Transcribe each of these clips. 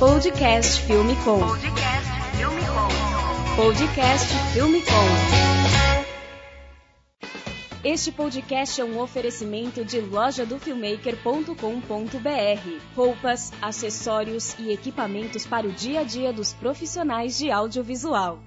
Podcast Filme Com. Podcast Filme Com. Podcast Filme Com. Este podcast é um oferecimento de loja do filmmaker.com.br. Roupas, acessórios e equipamentos para o dia a dia dos profissionais de audiovisual.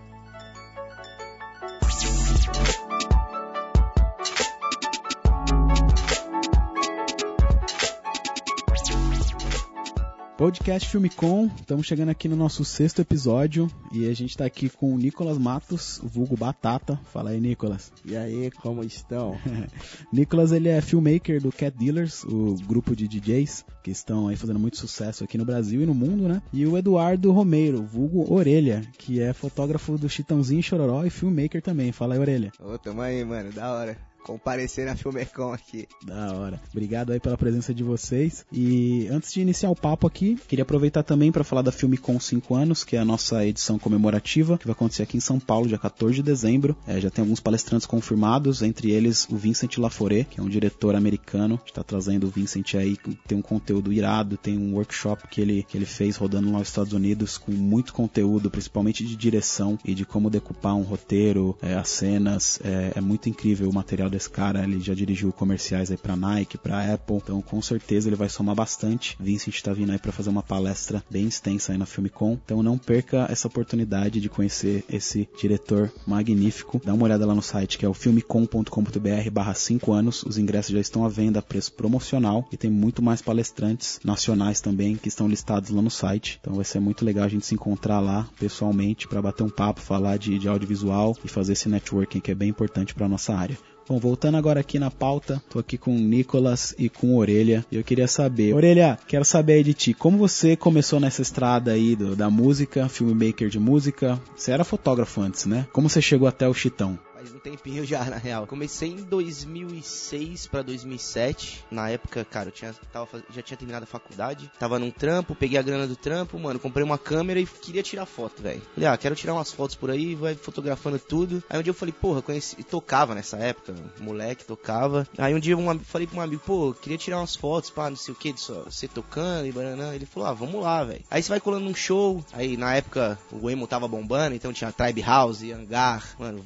Podcast Filme Com, estamos chegando aqui no nosso sexto episódio e a gente está aqui com o Nicolas Matos, vulgo Batata. Fala aí, Nicolas. E aí, como estão? Nicolas, ele é filmmaker do Cat Dealers, o grupo de DJs que estão aí fazendo muito sucesso aqui no Brasil e no mundo, né? E o Eduardo Romeiro, vulgo Orelha, que é fotógrafo do Chitãozinho Chororó e filmmaker também. Fala aí, Orelha. Ô, tamo aí, mano, da hora comparecer na Filmecom aqui. Da hora. Obrigado aí pela presença de vocês. E antes de iniciar o papo aqui, queria aproveitar também para falar da Filmecom 5 anos, que é a nossa edição comemorativa, que vai acontecer aqui em São Paulo, dia 14 de dezembro. É, já tem alguns palestrantes confirmados, entre eles o Vincent Laforet, que é um diretor americano, está trazendo o Vincent aí, tem um conteúdo irado, tem um workshop que ele, que ele fez rodando lá nos Estados Unidos com muito conteúdo, principalmente de direção e de como decupar um roteiro, é, as cenas. É, é muito incrível o material desse cara, ele já dirigiu comerciais aí pra Nike, pra Apple, então com certeza ele vai somar bastante. Vincent tá vindo aí para fazer uma palestra bem extensa aí na Filmicon, então não perca essa oportunidade de conhecer esse diretor magnífico. Dá uma olhada lá no site que é o filmicon.com.br barra 5 anos, os ingressos já estão à venda a preço promocional e tem muito mais palestrantes nacionais também que estão listados lá no site, então vai ser muito legal a gente se encontrar lá pessoalmente para bater um papo, falar de, de audiovisual e fazer esse networking que é bem importante para nossa área. Bom, voltando agora aqui na pauta, tô aqui com o Nicolas e com o Orelha. E eu queria saber, Orelha, quero saber aí de ti, como você começou nessa estrada aí do, da música, filmmaker de música? Você era fotógrafo antes, né? Como você chegou até o Chitão? Faz um tempinho já, na real. Comecei em 2006 para 2007. Na época, cara, eu tinha, tava, já tinha terminado a faculdade. Tava num trampo, peguei a grana do trampo, mano, comprei uma câmera e queria tirar foto, velho. Falei, ah, quero tirar umas fotos por aí, vai fotografando tudo. Aí um dia eu falei, porra, conheci, tocava nessa época, moleque, tocava. Aí um dia eu falei pra um amigo, pô, queria tirar umas fotos, pá, não sei o que, você tocando e banana. Ele falou, ah, vamos lá, velho. Aí você vai colando num show. Aí na época o emo tava bombando, então tinha Tribe House, Hangar, mano,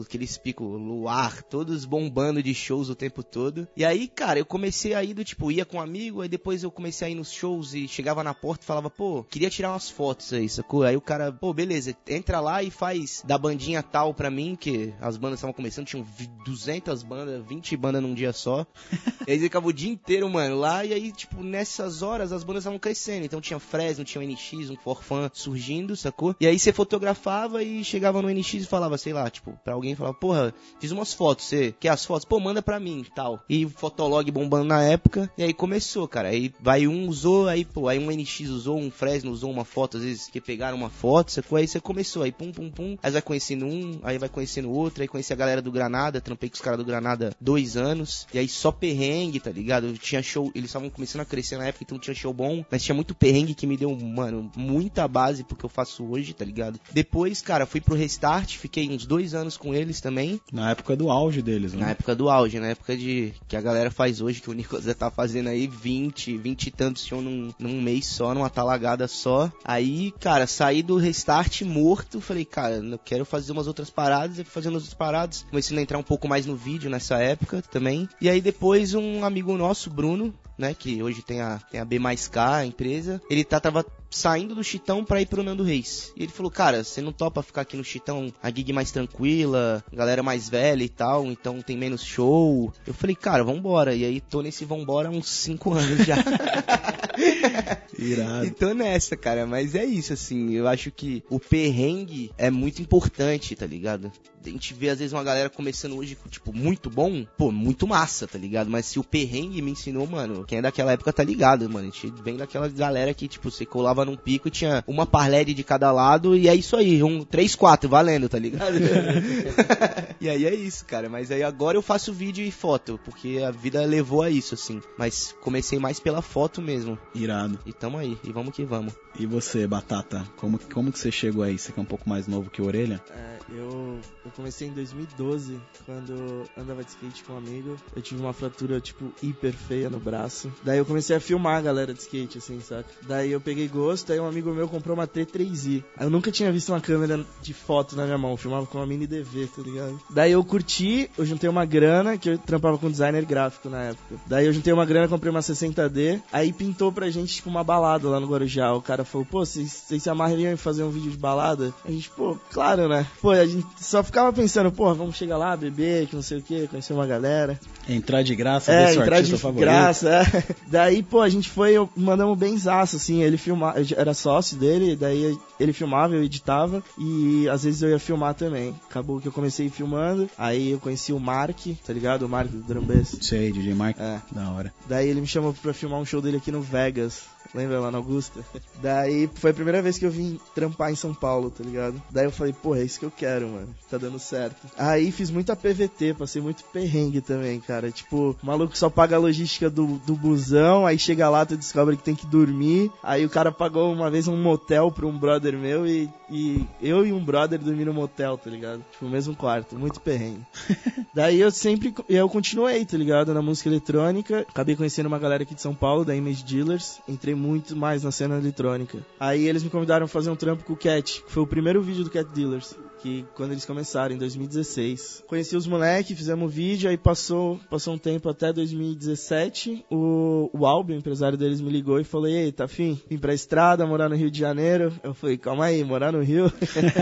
Aqueles picos, luar, todos bombando de shows o tempo todo. E aí, cara, eu comecei a ir do tipo, ia com um amigo, aí depois eu comecei a ir nos shows e chegava na porta e falava, pô, queria tirar umas fotos aí, sacou? Aí o cara, pô, beleza, entra lá e faz da bandinha tal pra mim, que as bandas estavam começando, tinham 200 bandas, 20 bandas num dia só. e aí acabou o dia inteiro, mano, lá, e aí, tipo, nessas horas as bandas estavam crescendo. Então tinha Fresno, tinha um NX, um Forfan surgindo, sacou? E aí você fotografava e chegava no NX e falava, sei lá, tipo, pra alguém falava, porra, fiz umas fotos, você quer as fotos? Pô, manda pra mim tal. E Fotolog bombando na época, e aí começou, cara. Aí vai um usou, aí, pô, aí um NX usou, um Fresno usou uma foto, às vezes que pegaram uma foto, sacou? Aí você começou, aí pum, pum, pum, aí vai conhecendo um, aí vai conhecendo outro, aí conheci a galera do Granada, trampei com os caras do Granada dois anos, e aí só perrengue, tá ligado? Tinha show, eles estavam começando a crescer na época, então tinha show bom, mas tinha muito perrengue que me deu, mano, muita base porque eu faço hoje, tá ligado? Depois, cara, fui pro Restart, fiquei uns dois anos com eles também. Na época do auge deles, né? Na época do auge, na época de que a galera faz hoje, que o Nicolas tá fazendo aí 20, 20 e tantos show num, num mês só, numa talagada só. Aí, cara, saí do Restart morto, falei, cara, eu quero fazer umas outras paradas, e fazendo as outras paradas. Comecei a entrar um pouco mais no vídeo nessa época também. E aí depois um amigo nosso, Bruno, né, que hoje tem a, tem a B mais K, a empresa, ele tá, tava saindo do Chitão pra ir pro Nando Reis. E ele falou, cara, você não topa ficar aqui no Chitão, a gig mais tranquila, galera mais velha e tal, então tem menos show. Eu falei, cara, vambora. E aí tô nesse vambora há uns 5 anos já. Irado. E tô nessa, cara, mas é isso, assim, eu acho que o perrengue é muito importante, tá ligado? A gente vê às vezes uma galera começando hoje, tipo, muito bom, pô, muito massa, tá ligado? Mas se o perrengue me ensinou, mano, quem é daquela época tá ligado, mano. A gente vem daquela galera que, tipo, você colava num pico e tinha uma parlede de cada lado e é isso aí, um, três, quatro, valendo, tá ligado? e aí é isso, cara. Mas aí agora eu faço vídeo e foto, porque a vida levou a isso, assim. Mas comecei mais pela foto mesmo. Irado. E tamo aí, e vamos que vamos. E você, Batata, como, como que você chegou aí? Você que é um pouco mais novo que Orelha? É, eu, eu comecei em 2012, quando andava de skate com um amigo. Eu tive uma fratura, tipo, hiper feia no braço. Daí eu comecei a filmar a galera de skate, assim, saca? Daí eu peguei gosto, aí um amigo meu comprou uma T3i. Eu nunca tinha visto uma câmera de foto na minha mão, eu filmava com uma mini DV, tá ligado? Daí eu curti, eu juntei uma grana, que eu trampava com designer gráfico na época. Daí eu juntei uma grana, comprei uma 60D, aí pintou pra gente, tipo, uma balada lá no Guarujá. O cara falou, pô, vocês se amarrariam em fazer um vídeo de balada? A gente, pô, claro, né? Pô, a gente só ficava pensando, pô, vamos chegar lá, beber, que não sei o que, conhecer uma galera. Entrar de graça, É, ver seu entrar de artista favorito. graça, é. Daí, pô, a gente foi, eu- mandamos benzaço, assim, ele filmava, eu era sócio dele, daí ele filmava, eu editava, e às vezes eu ia filmar também. Acabou que eu comecei filmando, aí eu conheci o Mark, tá ligado? O Mark do Drum Bass. Sei, DJ Mark. É. Da hora. Daí ele me chamou pra filmar um show dele aqui no Vegas. Yes. Lembra lá na Augusta? Daí foi a primeira vez que eu vim trampar em São Paulo, tá ligado? Daí eu falei, pô, é isso que eu quero, mano. Tá dando certo. Aí fiz muita PVT, passei muito perrengue também, cara. Tipo, o maluco só paga a logística do, do busão, aí chega lá, tu descobre que tem que dormir. Aí o cara pagou uma vez um motel pra um brother meu e, e eu e um brother dormir no motel, tá ligado? Tipo, no mesmo quarto. Muito perrengue. Daí eu sempre eu continuei, tá ligado? Na música eletrônica. Acabei conhecendo uma galera aqui de São Paulo, da Image Dealers. Entrei muito mais na cena eletrônica. Aí eles me convidaram a fazer um trampo com o Cat, que foi o primeiro vídeo do Cat Dealers. Que quando eles começaram, em 2016. Conheci os moleques, fizemos um vídeo, aí passou, passou um tempo até 2017. O, o Albi, o empresário deles, me ligou e falou: Ei, tá afim? Vim pra estrada, morar no Rio de Janeiro. Eu falei, calma aí, morar no Rio.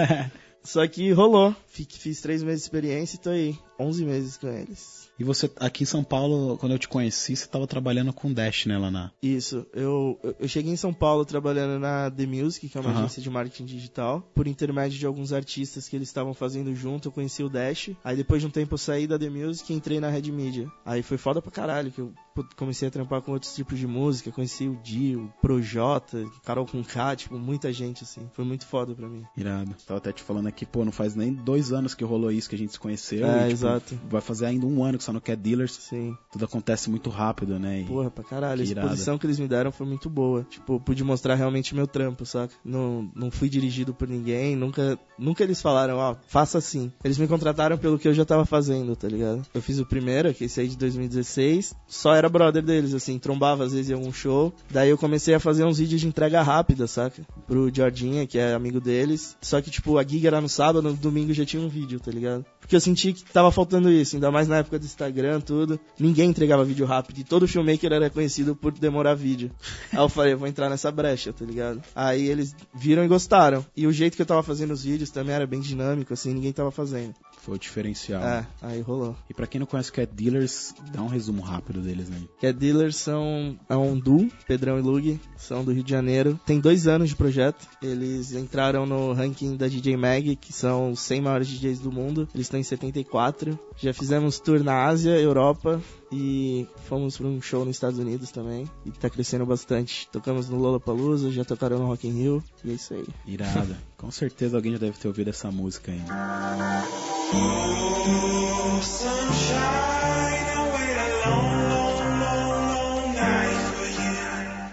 Só que rolou. Fiz, fiz três meses de experiência e tô aí. 11 meses com eles. E você, aqui em São Paulo, quando eu te conheci, você tava trabalhando com Dash, né, lá na... Isso, eu, eu- cheguei em São Paulo trabalhando na The Music, que é uma Aham. agência de marketing digital, por intermédio de alguns artistas que eles estavam fazendo junto, eu conheci o Dash. Aí depois de um tempo eu saí da The Music e entrei na Red Media. Aí foi foda pra caralho, que eu comecei a trampar com outros tipos de música, conheci o Dio, o Projota, Carol com K, tipo, muita gente assim. Foi muito foda pra mim. Irado. Tava até te falando aqui, pô, não faz nem dois anos que rolou isso que a gente se conheceu. É, e, tipo, exato. Vai fazer ainda um ano que só no Cat Dealers. Sim. Tudo acontece muito rápido, né? E- Porra, pra caralho. A Que irado. exposição que eles me deram foi muito boa. Tipo, pude mostrar realmente meu trampo, saca? Não, não fui dirigido por ninguém, nunca, nunca eles falaram, ó, faça assim. Eles me contrataram pelo que eu já tava fazendo, tá ligado? Eu fiz o primeiro, que esse aí de 2016, só era brother deles, assim, trombava às vezes em algum show. Daí eu comecei a fazer uns vídeos de entrega rápida, saca? Pro Jordinha, que é amigo deles. Só que, tipo, a gig era no sábado, no domingo já tinha um vídeo, tá ligado? Porque eu senti que tava faltando isso, ainda mais na época do Instagram, tudo. Ninguém entregava vídeo rápido e todo filmmaker era conhecido por demorar vídeo. Aí eu falei, vou entrar nessa brecha, tá ligado? Aí eles viram e gostaram. E o jeito que eu tava fazendo os vídeos também era bem dinâmico, assim, ninguém tava fazendo. Foi o diferencial. É, aí rolou. E pra quem não conhece o Cat Dealers, dá um resumo rápido deles, né? É Dealers são é um duo, Pedrão e Lug, são do Rio de Janeiro. Tem dois anos de projeto. Eles entraram no ranking da DJ Mag, que são os 100 maiores DJs do mundo. Eles estão em 74. Já fizemos tour na Ásia, Europa e fomos para um show nos Estados Unidos também. E tá crescendo bastante. Tocamos no Lollapalooza, já tocaram no Rock in Rio. E é isso aí. Irada. Com certeza alguém já deve ter ouvido essa música ainda. Oh, sunshine.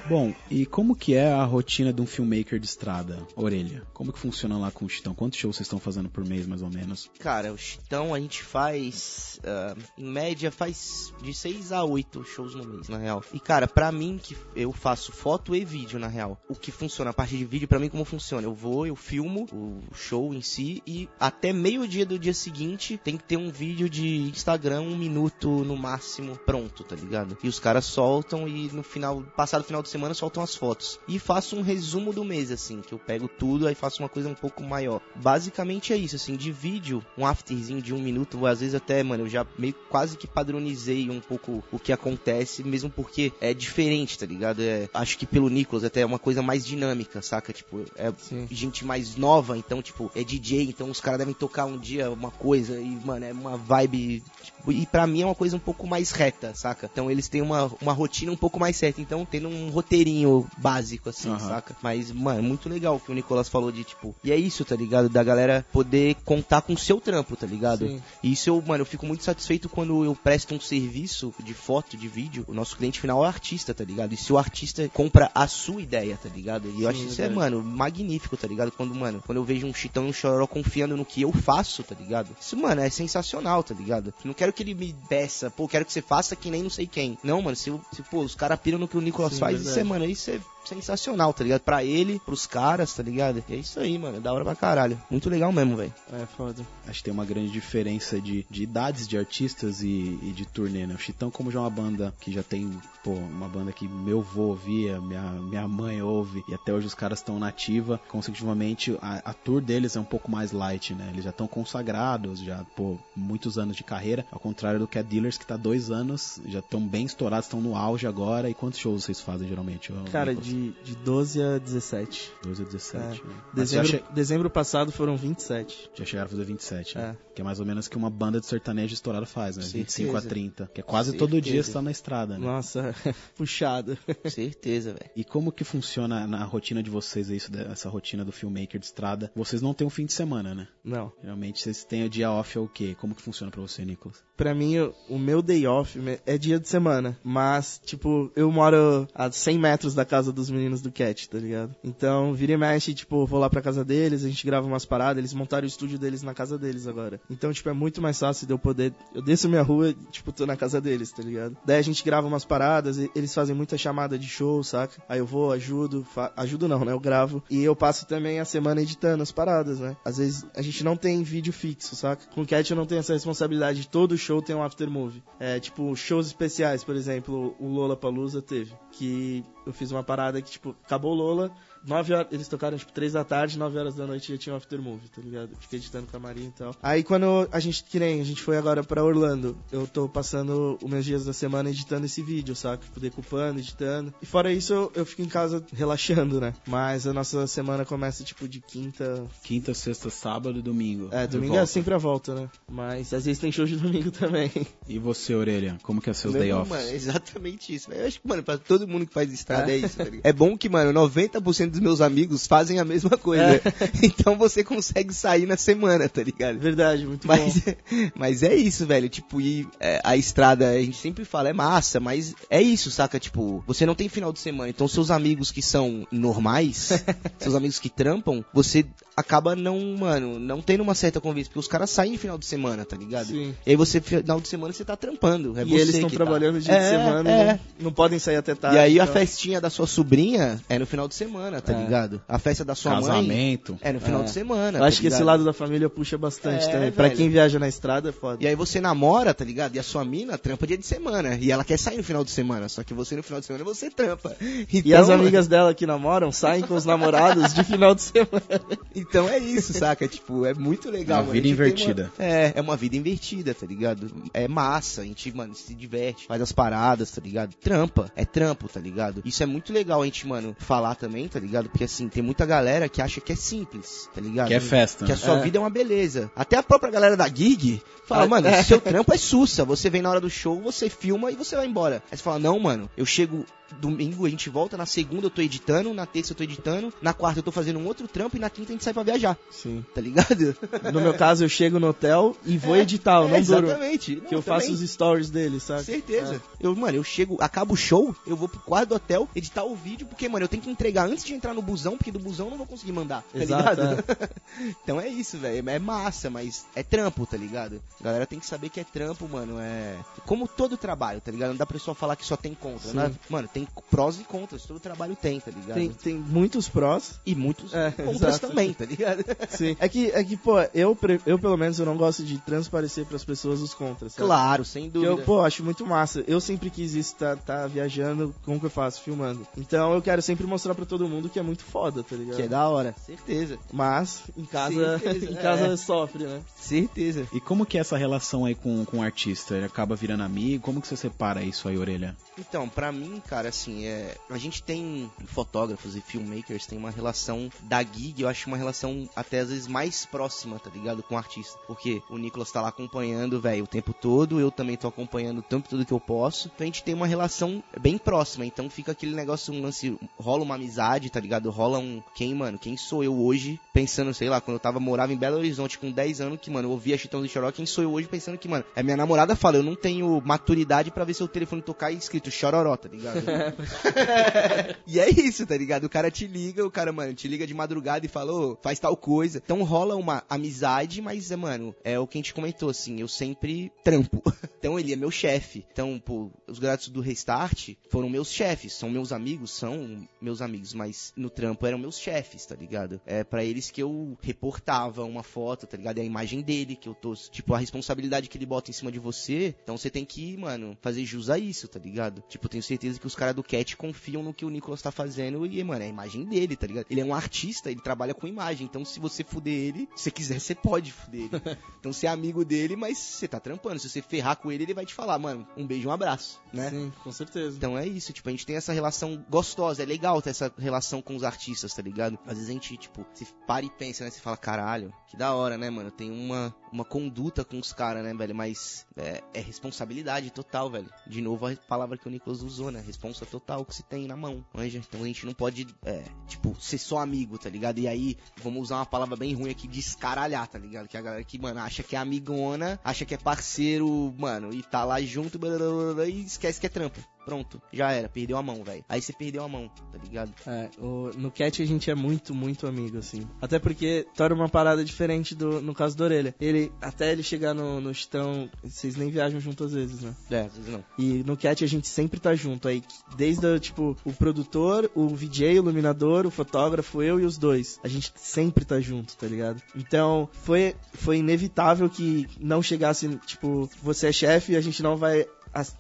Bom, e como que é a rotina de um filmmaker de estrada, Orelha? Como que funciona lá com o Chitão? Quantos shows vocês estão fazendo por mês, mais ou menos? Cara, o Chitão a gente faz, ah, em média, faz de 6 a 8 shows no mês, na real. E cara, pra mim, que eu faço foto e vídeo, na real. O que funciona, a parte de vídeo, pra mim, como funciona? Eu vou, eu filmo o show em si e até meio-dia do dia seguinte tem que ter um vídeo de Instagram, um minuto no máximo, pronto, tá ligado? E os caras soltam e no final, passado final de semana, soltam as fotos. E faço um resumo do mês, assim, que eu pego tudo, aí faço uma coisa um pouco maior. Basicamente é isso, assim, de vídeo, um afterzinho de um minuto, às vezes até, mano, eu já meio quase que padronizei um pouco o que acontece, mesmo porque é diferente, tá ligado? É, acho que pelo Nicolas até é uma coisa mais dinâmica, saca? Tipo, é Sim. gente mais nova, então, tipo, é DJ, então os caras devem tocar um dia uma coisa e, mano, é uma vibe. Tipo, e pra mim é uma coisa um pouco mais reta, saca? Então eles têm uma, uma rotina um pouco mais certa. Então, tendo um, ro- roteirinho básico, assim, Aham. saca? Mas, mano, é muito legal o que o Nicolas falou de, tipo, e é isso, tá ligado? Da galera poder contar com o seu trampo, tá ligado? Sim. E isso eu, mano, eu fico muito satisfeito quando eu presto um serviço de foto, de vídeo. O nosso cliente final é o artista, tá ligado? E se o artista compra a sua ideia, tá ligado? E eu acho isso é, mano, magnífico, tá ligado? Quando, mano, quando eu vejo um chitão e um chororó confiando no que eu faço, tá ligado? Isso, mano, é sensacional, tá ligado? Não quero que ele me peça, pô, quero que você faça que nem não sei quem. Não, mano, se, se pô, os caras piram no que o Nicolas Sim, faz, verdade. isso é, mano, isso é sensacional, tá ligado? Pra ele, pros caras, tá ligado? E é isso aí, mano, é da hora pra caralho. Muito legal mesmo, velho. É foda. Acho que tem uma grande diferença de, de idades de artistas e, e de turnê, né? O Chitão, como já é uma banda que já tem, pô, uma banda que meu avô ouvia, minha, minha mãe ouve, e até hoje os caras estão na ativa, consecutivamente a, a tour deles é um pouco mais light, né? Eles já estão consagrados, já, pô, muitos anos de carreira, ao contrário do Cat Dealers, que tá dois anos, já estão bem estourados, estão no auge agora. E quantos shows vocês fazem geralmente? Cara, Nicolas? De, de 12 a 17. 12 a 17. É. né? Dezembro, che- dezembro passado foram 27. já chegaram a fazer 27, né? É. Que é mais ou menos o que uma banda de sertanejo estourada faz, né? Certeza. 25 a 30. Que é quase Certeza. todo dia está na estrada, né? Nossa, puxado. Certeza, velho. E como que funciona na rotina de vocês isso, essa rotina do filmmaker de estrada? Vocês não têm um fim de semana, né? Não. Geralmente vocês têm o dia off é o quê? Como que funciona pra você, Nicolas? Pra mim, o- meu day off é dia de semana. Mas, tipo, eu moro a 100 metros da casa dos meninos do Cat, tá ligado? Então, vira e mexe, tipo, vou lá pra casa deles, a gente grava umas paradas, eles montaram o estúdio deles na casa deles agora. Então, tipo, é muito mais fácil de eu poder. Eu desço minha rua, tipo, tô na casa deles, tá ligado? Daí a gente grava umas paradas, eles fazem muita chamada de show, saca? Aí eu vou, ajudo, fa- ajudo não, né? Eu gravo. E eu passo também a semana editando as paradas, né? Às vezes a gente não tem vídeo fixo, saca? Com o Cat eu não tenho essa responsabilidade. Todo show tem um aftermovie. É, tipo, shows especiais, por exemplo, o Lola Palusa teve. Que eu fiz uma parada que, tipo, acabou Lola, 9 horas, eles tocaram, tipo, 3 da tarde, 9 horas da noite já tinha um aftermovie, tá ligado? Fiquei editando camarim e tal. Aí quando a gente, que nem, a gente foi agora pra Orlando, eu tô passando os meus dias da semana editando esse vídeo, saca? Tipo, decupando, editando. E fora isso, eu, eu fico em casa relaxando, né? Mas a nossa semana começa, tipo, de quinta... Quinta, sexta, sábado e domingo. É, domingo é sempre a volta, né? Mas às vezes tem show de domingo também. E você, Orelha? Como que é seus Meu day offs? Mano, é exatamente isso. Eu acho que, mano, pra todo mundo que faz estrada é, isso, tá ligado? É bom que, mano, 90% dos meus amigos fazem a mesma coisa. É. Então você consegue sair na semana, tá ligado? Verdade, muito Mas, bom. mas é isso, velho. Tipo, e é, a estrada, a gente sempre fala, é massa, mas é isso, saca? Tipo, você não tem final de semana. Então, seus amigos que são normais, seus amigos que trampam, você acaba não, mano, não tendo uma certa convivência. Porque os caras saem no final de semana, tá ligado? Sim. E aí você, final de semana, você tá trampando. É e eles estão tá. trabalhando dia É, de semana, é. não, não podem sair até tarde. E aí a então. festinha da sua sobrinha é no final de semana, tá É. ligado? A festa da sua mãe Casamento. é no final É. de semana. Eu acho tá que esse lado da família puxa bastante É, também. Pra velho. quem viaja na estrada é foda. E aí você namora, tá ligado? E a sua mina trampa dia de semana. E ela quer sair no final de semana. Só que você no final de semana você trampa. E Então, as amigas dela que namoram saem com os namorados de final de semana. Então é isso, saca? Tipo, é muito legal. Uma mano. vida tem invertida. uma- É, é uma vida invertida, tá ligado? É massa, a gente, mano, se diverte, faz as paradas, tá ligado? Trampa, é trampo, tá ligado? Isso é muito legal a gente, mano, falar também, tá ligado? Porque assim, tem muita galera que acha que é simples, tá ligado? Que é festa. Que a sua É. vida é uma beleza. Até a própria galera da gig fala, Ah, mano, é. seu trampo é sussa. Você vem na hora do show, você filma e você vai embora. Aí você fala, não, mano, eu chego domingo, a gente volta, na segunda eu tô editando, na terça eu tô editando, na quarta eu tô fazendo um outro trampo e na quinta a gente sai pra viajar, Sim. tá ligado? No meu caso, eu chego no hotel e vou É, editar, eu não é, durmo. Exatamente. Que eu faço os stories dele, sabe? Certeza. Eu, mano, eu chego, acaba o show, eu vou pro quarto do hotel editar o vídeo, porque, mano, eu tenho que entregar antes de entrar no busão, porque do busão eu não vou conseguir mandar, tá Exato, ligado? então é isso, velho. É massa, mas é trampo, tá ligado? A galera tem que saber que é trampo, mano. É. Como todo trabalho, tá ligado? Não dá pra pessoa falar que só tem contra, Sim. né? Mano, tem prós e contras. Todo trabalho tem, tá ligado? Tem, tem muitos prós. E muitos É, contras exato. também, tá ligado? Sim. É que, é que pô, eu, eu pelo menos eu não gosto de transparecer pras pessoas os contras. sabe? claro, sem Que dúvida. eu, pô, acho muito massa. Eu sempre quis isso, tá, tá viajando, como que eu faço? Filmando. Então eu quero sempre mostrar pra todo mundo que é muito foda, tá ligado? Que é da hora, certeza. Mas em casa, Certeza, em casa é. sofre, né? Certeza. E como que é essa relação aí com, com o artista? Ele acaba virando amigo? Como que você separa isso aí, Orelha? Então, pra mim, cara, assim, é, a gente tem fotógrafos e filmmakers, tem uma relação da gig, eu acho uma relação até às vezes mais próxima, tá ligado? Com o artista. Porque o Nicolas tá lá acompanhando, velho, o tempo todo, eu também tô acompanhando o tempo todo que eu posso. Então a gente tem uma relação bem próxima, então fica aquele negócio, um lance, rola uma amizade, tá ligado? Rola um, quem, mano, quem sou eu hoje, pensando, sei lá, quando eu tava, morava em Belo Horizonte com 10 anos, que, mano, eu ouvia Chitão de Choró, quem sou eu hoje pensando que, mano, é minha namorada fala, eu não tenho maturidade pra ver seu telefone tocar e escrito Chororó, tá ligado? e é isso, tá ligado? O cara te liga, o cara, mano, te liga de madrugada e fala, ô, faz tal coisa. Então rola uma amizade, mas, é, mano, é o que a gente comentou, assim, eu sempre trampo. então ele é meu chefe. Então, pô, os garotos do Restart foram meus chefes, são meus amigos, são meus amigos, mas no trampo eram meus chefes, tá ligado? É para eles que eu reportava uma foto, tá ligado? É a imagem dele que eu tô, tipo, a responsabilidade que ele bota em cima de você. Então você tem que, mano, fazer jus a isso, tá ligado? Tipo, tenho certeza que os caras do Cat confiam no que o Nicolas tá fazendo e, mano, é a imagem dele, tá ligado? Ele é um artista, ele trabalha com imagem. Então se você fuder ele, se você quiser, você pode fuder ele. Então você é amigo dele, mas você tá trampando. Se você ferrar com ele, ele vai te falar, mano, um beijo, um abraço, né? Sim, com certeza. Então é isso, tipo, a gente tem essa relação gostosa, é legal ter essa relação com os artistas, tá ligado? Às vezes a gente, tipo, se para e pensa, né? Você fala, caralho, que da hora, né, mano? Tem uma, uma conduta com os caras, né, velho? Mas é, é, responsabilidade total, velho. De novo a palavra que o Nicolas usou, né? Total que se tem na mão, manja? Então a gente não pode, é, tipo, ser só amigo, tá ligado? E aí, vamos usar uma palavra bem ruim aqui, descaralhar, tá ligado? Que a galera que, mano, acha que é amigona, acha que é parceiro, mano, e tá lá junto, blá, blá, blá, e esquece que é trampo. Pronto, já era, perdeu a mão, velho. Aí você perdeu a mão, tá ligado? É, o, no Cat a gente é muito, muito amigo, assim. Até porque torna uma parada diferente do, no caso do Orelha. Ele, até ele chegar no, no Chitão, vocês nem viajam junto às vezes, né? É, às vezes não. E no Cat a gente sempre tá junto aí. Desde, tipo, o produtor, o VJ, o iluminador, o fotógrafo, eu e os dois. A gente sempre tá junto, tá ligado? Então, foi, foi inevitável que não chegasse, tipo, você é chefe e a gente não vai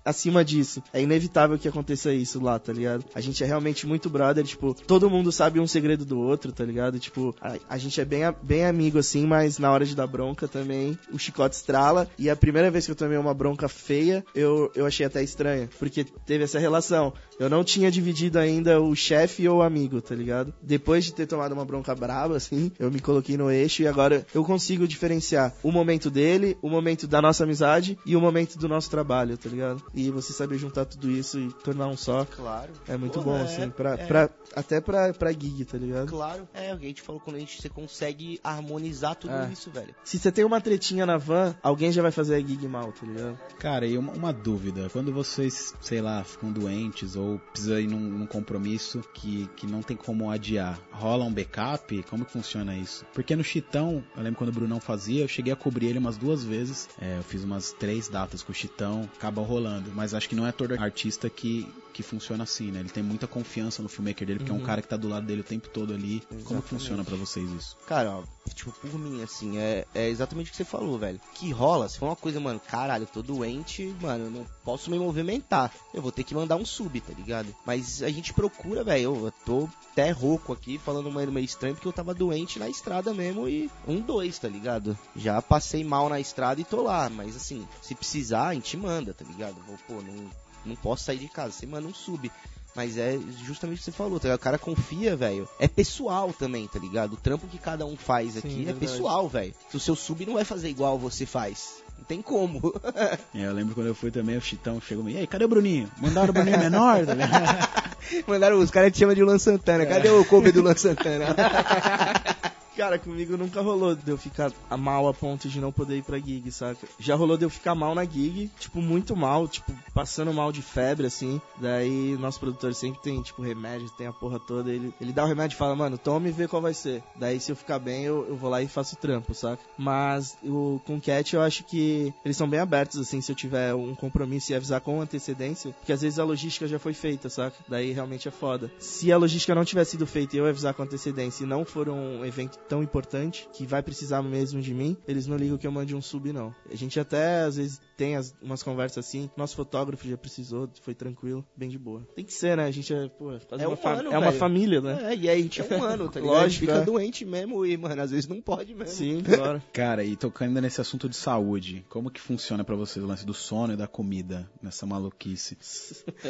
acima disso. É inevitável que aconteça isso lá, tá ligado? A gente é realmente muito brother, tipo, todo mundo sabe um segredo do outro, tá ligado? Tipo, a, a gente é bem, bem amigo assim, mas na hora de dar bronca também, o chicote estrala. E a primeira vez que eu tomei uma bronca feia, eu, eu achei até estranha, porque teve essa relação. Eu não tinha dividido ainda o chefe ou o amigo, tá ligado? Depois de ter tomado uma bronca braba, assim, eu me coloquei no eixo e agora eu consigo diferenciar o momento dele, o momento da nossa amizade e o momento do nosso trabalho, tá ligado? E você saber juntar tudo isso e tornar um só. Claro. É muito Pô, bom, é, assim, pra, é. pra, até pra, pra gig, tá ligado? Claro. É, o que a gente falou quando a gente você consegue harmonizar tudo é. isso, velho. Se você tem uma tretinha na van, alguém já vai fazer a gig mal, tá ligado? Cara, e uma, uma dúvida. Quando vocês, sei lá, ficam doentes ou precisa ir num, num, compromisso que, que não tem como adiar, rola um backup? Como que funciona isso? Porque no Chitão, eu lembro quando o Brunão fazia, eu cheguei a cobrir ele umas duas vezes. É, eu fiz umas três datas com o Chitão, acaba rolando. Mas acho que não é todo artista que, que funciona assim, né? Ele tem muita confiança no filmmaker dele, porque uhum. é um uhum. cara que tá do lado dele o tempo todo ali. Exatamente. Como funciona para vocês isso? Cara, ó, tipo, por mim, assim, é, é exatamente o que você falou, velho. Que rola, se for uma coisa, mano, caralho, eu tô doente, mano, eu não posso me movimentar. Eu vou ter que mandar um sub, tá ligado? Mas a gente procura, velho, eu tô até rouco aqui, falando meio, meio estranho, porque eu tava doente na estrada mesmo e um, dois, tá ligado? Já passei mal na estrada e tô lá, mas assim, se precisar, a gente manda, tá ligado? Vou, pô, não, não posso sair de casa, você manda um sub. Mas é justamente o que você falou, tá ligado? O cara confia, velho. É pessoal também, tá ligado? O trampo que cada um faz aqui Sim, é pessoal, velho. Se o seu sub não vai fazer igual você faz. Não tem como. é, eu lembro quando eu fui também, o Chitão chegou e aí, cadê o Bruninho? Mandaram o Bruninho menor, tá Mandaram, os caras te chamam de Luan Santana. Cadê o cover do Luan Santana? Cara, comigo nunca rolou de eu ficar mal a ponto de não poder ir pra gig, saca? Já rolou de eu ficar mal na gig, tipo, muito mal, tipo, passando mal de febre, assim. Daí, nosso produtor sempre tem, tipo, remédio, tem a porra toda. Ele, ele dá o remédio e fala, mano, tome e vê qual vai ser. Daí, se eu ficar bem, eu, eu vou lá e faço o trampo, saca? Mas, o, com Cat, eu acho que eles são bem abertos, assim, se eu tiver um compromisso e avisar com antecedência. Porque às vezes a logística já foi feita, saca? Daí, realmente é foda. Se a logística não tiver sido feita e eu avisar com antecedência e não for um evento tão importante que vai precisar mesmo de mim, eles não ligam que eu mande um sub, não. A gente até às vezes tem as, umas conversas assim. Nosso fotógrafo já precisou, foi tranquilo, bem de boa. Tem que ser, né? A gente é, pô, quase é uma, humano, é uma família, né? É, e aí a gente é humano, tá ligado? Lógico, a gente fica é. doente mesmo e, mano, às vezes não pode mesmo. Sim, claro. Cara, e tocando nesse assunto de saúde, como que funciona para vocês o lance do sono e da comida nessa maluquice?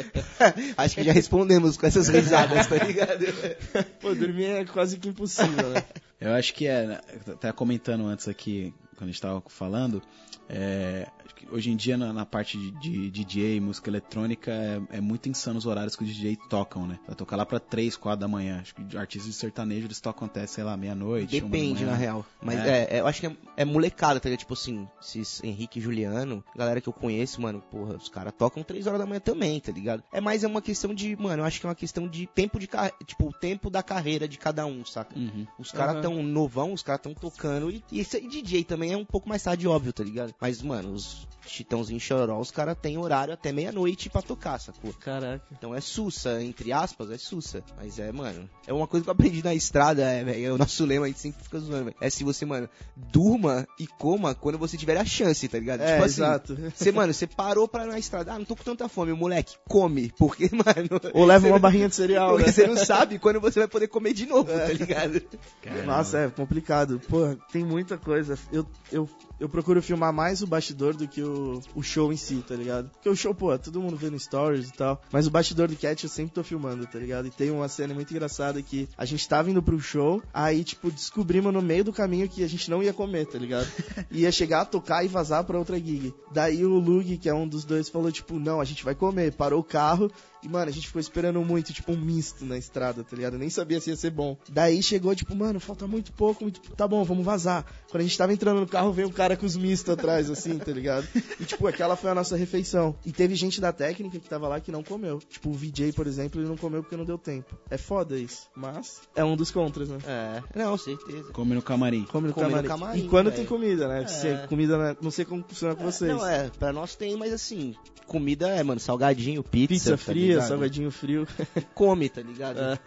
Acho que já respondemos com essas risadas, tá ligado? pô, dormir é quase que impossível, né? Eu acho que é, né, tá comentando antes aqui, quando a gente tava falando, é, hoje em dia na, na parte de, de, DJ, música eletrônica, é, é, muito insano os horários que os DJ tocam, né? Vai tocar lá pra 3, 4 da manhã. Acho que artistas de sertanejo eles tocam até, sei lá, meia-noite. Depende, na real. Mas é. é. é, eu acho que é, é molecada, tá ligado? Tipo assim, esses Henrique e Juliano, galera que eu conheço, mano, porra, os caras tocam 3 horas da manhã também, tá ligado? É mais é uma questão de, mano, eu acho que é uma questão de tempo de carreira, tipo, o tempo da carreira de cada um, saca? Uhum. Os caras uhum. tão novão, os caras tão tocando. E, e, e DJ também é um pouco mais tarde, óbvio, tá ligado? Mas, mano, os Chitãozinho Choró, os caras têm horário até meia-noite pra tocar, sacou? Caraca. Então é sussa, entre aspas, é sussa. Mas é, mano, é uma coisa que eu aprendi na estrada, é, véio, é o nosso lema, a gente sempre fica zoando, véio. É se você, mano, durma e coma quando você tiver a chance, tá ligado? É, tipo assim, exato. Você, mano, você parou pra na estrada, ah, não tô com tanta fome, moleque, come. Porque, mano... Ou leva uma barrinha de cereal, Porque né? você não sabe quando você vai poder comer de novo, é. tá ligado? Caramba. Nossa, é complicado. Pô, tem muita coisa. Eu, eu, eu procuro filmar mais o bastidor do que o, o show em si, tá ligado? Porque o show, pô, todo mundo vê no stories e tal. Mas o bastidor do Cat eu sempre tô filmando, tá ligado? E tem uma cena muito engraçada que a gente tava indo pro show, aí, tipo, descobrimos no meio do caminho que a gente não ia comer, tá ligado? ia chegar a tocar e vazar pra outra gig. Daí o Lug, que é um dos dois, falou, tipo, não, a gente vai comer. Parou o carro e, mano, a gente ficou esperando muito, tipo, um misto na estrada, tá ligado? Eu nem sabia se ia ser bom. Daí chegou, tipo, mano, falta muito pouco, muito... tá bom, vamos vazar. Quando a gente tava entrando no carro, veio um cara com os mistos atrás, assim, tá ligado? E, tipo, aquela foi a nossa refeição. E teve gente da técnica que tava lá que não comeu. Tipo, o VJ, por exemplo, ele não comeu porque não deu tempo. É foda isso. Mas é um dos contras, né? É, não, certeza. Come no camarim. Come no, Come camarim. no camarim. E quando véio. tem comida, né? É. Se comida, né? não sei como funciona com vocês. Não, é, pra nós tem, mas assim, comida é, mano, salgadinho, pizza. Pizza tá fria, tá salgadinho frio. Come, tá ligado? É.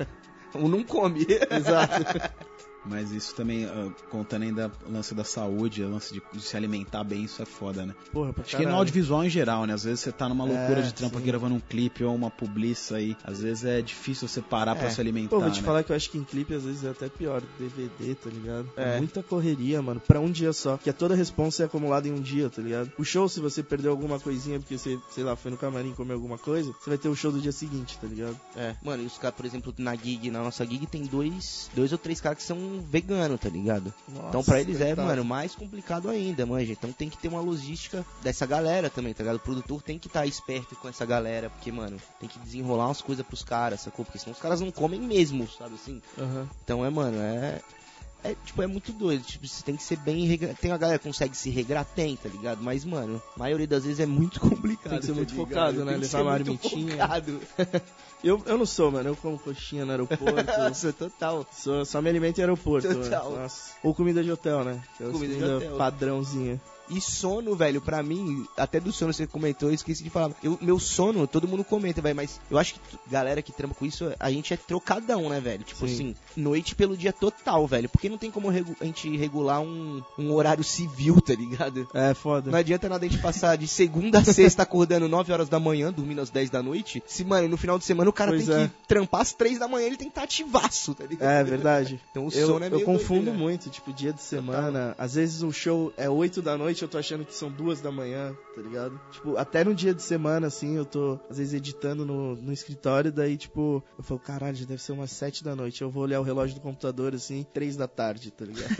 Ou não come. Exato. Mas isso também, uh, contando ainda o lance da saúde, o lance de, de, se alimentar bem, isso é foda, né? Porra, pra Acho caralho. que no audiovisual em geral, né? Às vezes você tá numa loucura é, de trampa gravando um clipe ou uma publiça aí. Às vezes é difícil você parar é. pra se alimentar. Pô, vou te né? falar que eu acho que em clipe às vezes é até pior. DVD, tá ligado? É. Muita correria, mano, pra um dia só. Que é toda a responsa é acumulada em um dia, tá ligado? O show, se você perdeu alguma coisinha porque você, sei lá, foi no camarim comer alguma coisa, você vai ter o show do dia seguinte, tá ligado? É. Mano, e os caras, por exemplo, na gig, na nossa gig, tem dois, dois ou três caras que são veganos, tá ligado? Nossa, então pra eles é, mano, mais complicado ainda, manja. Então tem que ter uma logística dessa galera também, tá ligado? O produtor tem que estar tá esperto com essa galera, porque, mano, tem que desenrolar umas coisas pros caras, sacou? Porque senão os caras não comem mesmo, sabe assim? Uhum. Então é, mano, é, é, tipo, é muito doido. Tipo, você tem que ser bem regra... Tem uma galera que consegue se regrar, tem, tá ligado? Mas, mano, a maioria das vezes é muito complicado. Tem que ser tá muito ligado? focado, né? Levar uma marmitinha. eu, eu não sou, mano. Eu como coxinha no aeroporto. Nossa, total. Sou, só me alimento em aeroporto. Total. Nossa. Ou comida de hotel, né? É comida de hotel. padrãozinha. E sono, velho, pra mim, até do sono você comentou, eu esqueci de falar. Eu, meu sono, todo mundo comenta, velho, mas eu acho que galera que trampa com isso, a gente é trocadão, né, velho? Tipo Sim. assim, noite pelo dia total, velho. Porque não tem como a gente regular um, um horário civil, tá ligado? É, foda. Não adianta nada a gente passar de segunda a sexta acordando 9 horas da manhã, dormindo às 10 da noite. Se, mano, no final de semana o cara pois tem é. que trampar às 3 da manhã, ele tem que estar tá ativaço, tá ligado? É, verdade. Então o eu, sono é meio Eu confundo doido, né? muito, tipo, dia de semana. Às vezes o show é 8 da noite, eu tô achando que são duas da manhã, tá ligado? Tipo, até no dia de semana, assim, eu tô, às vezes, editando no, no escritório, daí, tipo, eu falo, caralho, já deve ser umas sete da noite. Eu vou olhar o relógio do computador, assim, três da tarde, tá ligado?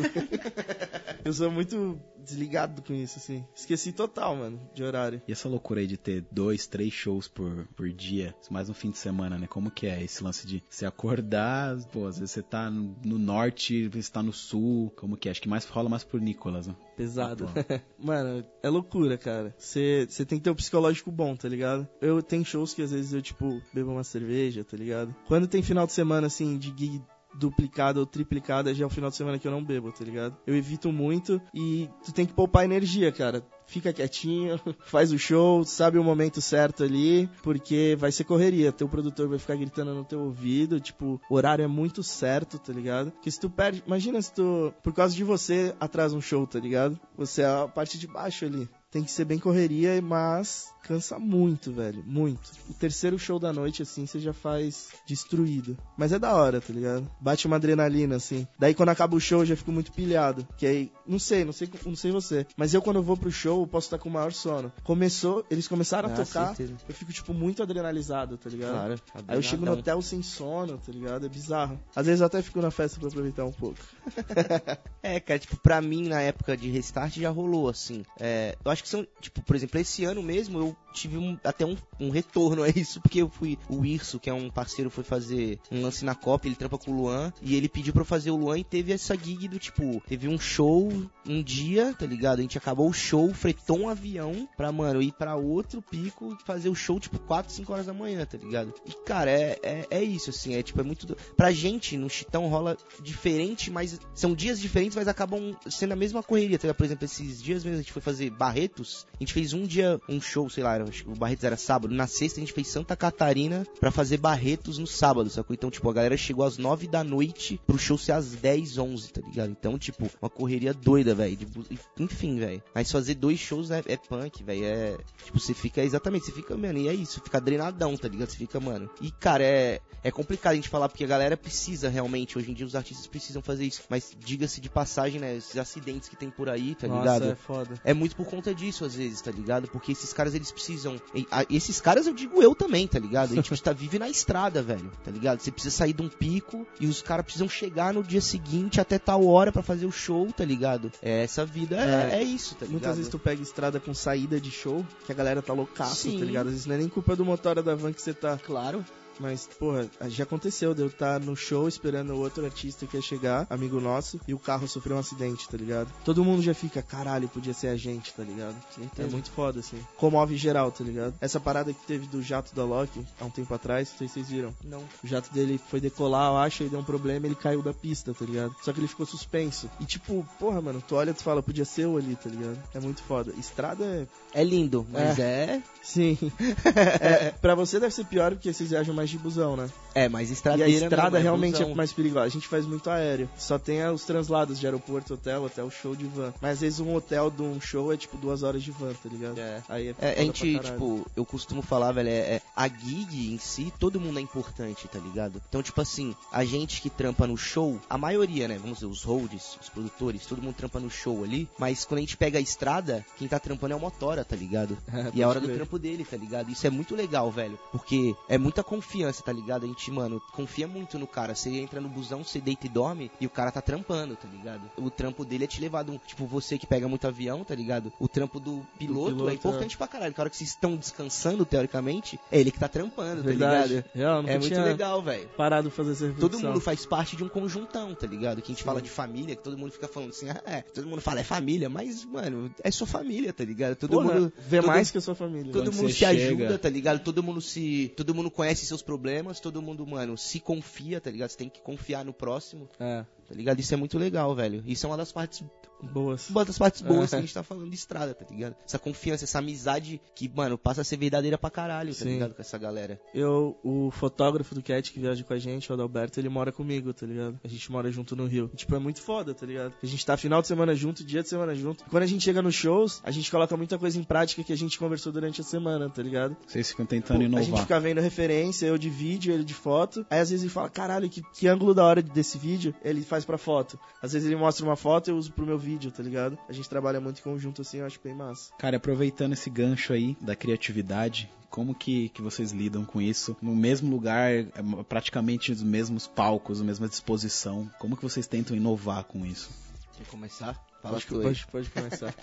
eu sou muito desligado com isso, assim. Esqueci total, mano, de horário. E essa loucura aí de ter dois, três shows por, por dia, mais um fim de semana, né? Como que é esse lance de se acordar, pô, às vezes você tá no norte, você tá no sul, como que é? Acho que mais rola mais por Nicolas, né? Pesado. Ah, mano, é loucura, cara. Você tem que ter um psicológico bom, tá ligado? Eu tenho shows que às vezes eu, tipo, bebo uma cerveja, tá ligado? Quando tem final de semana, assim, de gig duplicada ou triplicada já é o final de semana que eu não bebo, tá ligado? Eu evito muito e tu tem que poupar energia, cara. Fica quietinho, faz o show, sabe o momento certo ali, porque vai ser correria. Teu produtor vai ficar gritando no teu ouvido, tipo, o horário é muito certo, tá ligado? Que se tu perde, imagina se tu, por causa de você, atrasa um show, tá ligado? Você é a parte de baixo ali tem que ser bem correria, mas cansa muito, velho. Muito. O terceiro show da noite, assim, você já faz destruído. Mas é da hora, tá ligado? Bate uma adrenalina, assim. Daí quando acaba o show, eu já fico muito pilhado. Que aí, não sei, não sei, não sei você. Mas eu quando eu vou pro show, eu posso estar com o maior sono. Começou, eles começaram ah, a tocar, certeza. eu fico, tipo, muito adrenalizado, tá ligado? Claro. Aí eu chego no hotel sem sono, tá ligado? É bizarro. Às vezes eu até fico na festa pra aproveitar um pouco. é, cara, tipo, pra mim, na época de restart, já rolou, assim. É, eu acho acho que são, tipo, por exemplo, esse ano mesmo eu tive um, até um, um, retorno a isso, porque eu fui. O Irso, que é um parceiro, foi fazer um lance na Copa, ele trampa com o Luan, e ele pediu pra eu fazer o Luan e teve essa gig do tipo, teve um show um dia, tá ligado? A gente acabou o show, fretou um avião pra, mano, ir pra outro pico e fazer o show, tipo, 4, 5 horas da manhã, tá ligado? E, cara, é, é, é isso, assim, é tipo, é muito. Pra gente, no Chitão rola diferente, mas são dias diferentes, mas acabam sendo a mesma correria, tá ligado? Por exemplo, esses dias mesmo a gente foi fazer Barretos, a gente fez um dia, um show, sei lá, o Barretos era sábado, na sexta a gente fez Santa Catarina para fazer Barretos no sábado, sacou? Então, tipo, a galera chegou às 9 da noite pro show ser às 10, 11, tá ligado? Então, tipo, uma correria doida, velho. Enfim, velho. Mas fazer dois shows é, é punk, velho. É. Tipo, você fica. Exatamente, você fica, mano, e é isso, fica drenadão, tá ligado? Você fica, mano. E, cara, é. É complicado a gente falar porque a galera precisa realmente, hoje em dia os artistas precisam fazer isso. Mas diga-se de passagem, né? Esses acidentes que tem por aí, tá Nossa, ligado? É foda. É muito por conta disso, às vezes, tá ligado? Porque esses caras, eles precisam. Esses caras eu digo eu também, tá ligado? A gente tá vive na estrada, velho, tá ligado? Você precisa sair de um pico e os caras precisam chegar no dia seguinte até tal hora para fazer o show, tá ligado? É, essa vida é, é, é isso, tá ligado? Muitas vezes tu pega estrada com saída de show, que a galera tá loucaça, tá ligado? Às vezes não é nem culpa do motor da van que você tá. Claro. Mas, porra, já aconteceu de eu estar no show esperando o outro artista que ia chegar, amigo nosso, e o carro sofreu um acidente, tá ligado? Todo mundo já fica, caralho, podia ser a gente, tá ligado? É muito foda, assim. Comove geral, tá ligado? Essa parada que teve do jato da Loki, há um tempo atrás, não sei se vocês viram. Não. O jato dele foi decolar, eu acho, e deu um problema, ele caiu da pista, tá ligado? Só que ele ficou suspenso. E tipo, porra, mano, tu olha e tu fala, podia ser eu ali, tá ligado? É muito foda. Estrada é. É lindo, mas é. é... Sim. é, pra você deve ser pior porque vocês viajam mais de busão, né? É, mas estrada E a estrada é realmente busão. é mais perigosa. A gente faz muito aéreo. Só tem os translados de aeroporto, hotel, hotel, show de van. Mas às vezes um hotel de um show é tipo duas horas de van, tá ligado? É. Aí é, é a gente, tipo, eu costumo falar, velho, é, é, a gig em si, todo mundo é importante, tá ligado? Então, tipo assim, a gente que trampa no show, a maioria, né? Vamos dizer, os holds, os produtores, todo mundo trampa no show ali. Mas quando a gente pega a estrada, quem tá trampando é o motora, tá ligado? e é a hora do trampo dele, tá ligado? Isso é muito legal, velho. Porque é muita confiança, tá ligado? A gente, mano, confia muito no cara. Você entra no busão, você deita e dorme e o cara tá trampando, tá ligado? O trampo dele é te levar de um, tipo, você que pega muito avião, tá ligado? O trampo do piloto, do piloto é importante é. pra caralho. Na hora que vocês estão descansando, teoricamente, é ele que tá trampando, Verdade. tá ligado? Real, é muito legal, velho. Parado fazer essa Todo mundo faz parte de um conjuntão, tá ligado? Que a gente Sim. fala de família, que todo mundo fica falando assim, ah, é, todo mundo fala é família, mas, mano, é sua família, tá ligado? Todo Porra, mundo vê todo, mais que a sua família. Todo mundo se chega. ajuda, tá ligado? Todo mundo se, todo mundo conhece seus problemas, todo mundo, mano, se confia, tá ligado? Você tem que confiar no próximo. É. Tá ligado? Isso é muito legal, velho. Isso é uma das partes boas. Uma das partes boas é. que a gente tá falando de estrada, tá ligado? Essa confiança, essa amizade que, mano, passa a ser verdadeira pra caralho, tá Sim. ligado? Com essa galera. Eu, o fotógrafo do Cat que viaja com a gente, o Adalberto, ele mora comigo, tá ligado? A gente mora junto no Rio. E, tipo, é muito foda, tá ligado? A gente tá final de semana junto, dia de semana junto. Quando a gente chega nos shows, a gente coloca muita coisa em prática que a gente conversou durante a semana, tá ligado? Vocês ficam tentando Pô, inovar. A gente fica vendo referência, eu de vídeo, ele de foto. Aí às vezes ele fala, caralho, que, que ângulo da hora desse vídeo ele faz pra foto. Às vezes ele mostra uma foto e eu uso pro meu vídeo, tá ligado? A gente trabalha muito em conjunto assim, eu acho bem massa. Cara, aproveitando esse gancho aí da criatividade, como que, que vocês lidam com isso? No mesmo lugar, é, praticamente os mesmos palcos, a mesma disposição. Como que vocês tentam inovar com isso? Quer começar? Fala pode, pode, pode começar.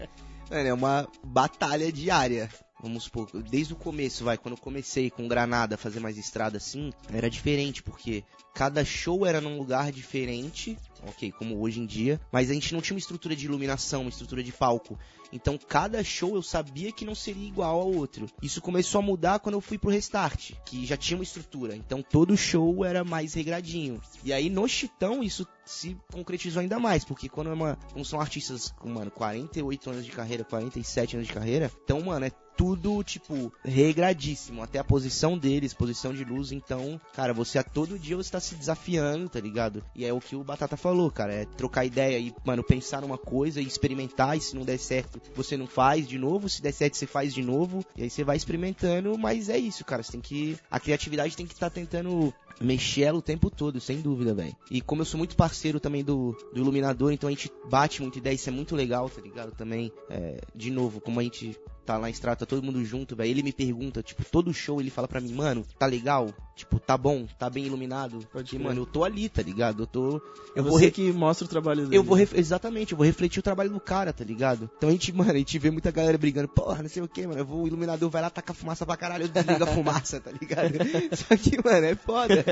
é uma batalha diária vamos supor, desde o começo, vai, quando eu comecei com Granada a fazer mais estrada assim, era diferente, porque cada show era num lugar diferente, ok, como hoje em dia, mas a gente não tinha uma estrutura de iluminação, uma estrutura de palco. Então cada show eu sabia que não seria igual ao outro. Isso começou a mudar quando eu fui pro Restart, que já tinha uma estrutura. Então todo show era mais regradinho. E aí no Chitão isso se concretizou ainda mais, porque quando, é uma, quando são artistas com, mano, 48 anos de carreira, 47 anos de carreira, então, mano, é tudo, tipo, regradíssimo. Até a posição deles, posição de luz. Então, cara, você a todo dia você tá se desafiando, tá ligado? E é o que o Batata falou, cara. É trocar ideia e, mano, pensar numa coisa e experimentar. E se não der certo, você não faz de novo. Se der certo, você faz de novo. E aí você vai experimentando. Mas é isso, cara. Você tem que. A criatividade tem que estar tá tentando mexer ela o tempo todo, sem dúvida, velho. E como eu sou muito parceiro também do, do Iluminador, então a gente bate muita ideia, isso é muito legal, tá ligado? Também, é, de novo, como a gente tá lá em estrada, tá todo mundo junto, velho. Ele me pergunta, tipo, todo show ele fala pra mim, mano, tá legal? Tipo, tá bom, tá bem iluminado. Pode Porque, mano, eu tô ali, tá ligado? Eu tô. Eu vou você re- que mostra o trabalho dele. Eu vou, ref- exatamente, eu vou refletir o trabalho do cara, tá ligado? Então a gente, mano, a gente vê muita galera brigando, porra, não sei o que, mano, eu vou, o iluminador vai lá, taca fumaça pra caralho, eu desligo a fumaça, tá ligado? Só que, mano, é foda.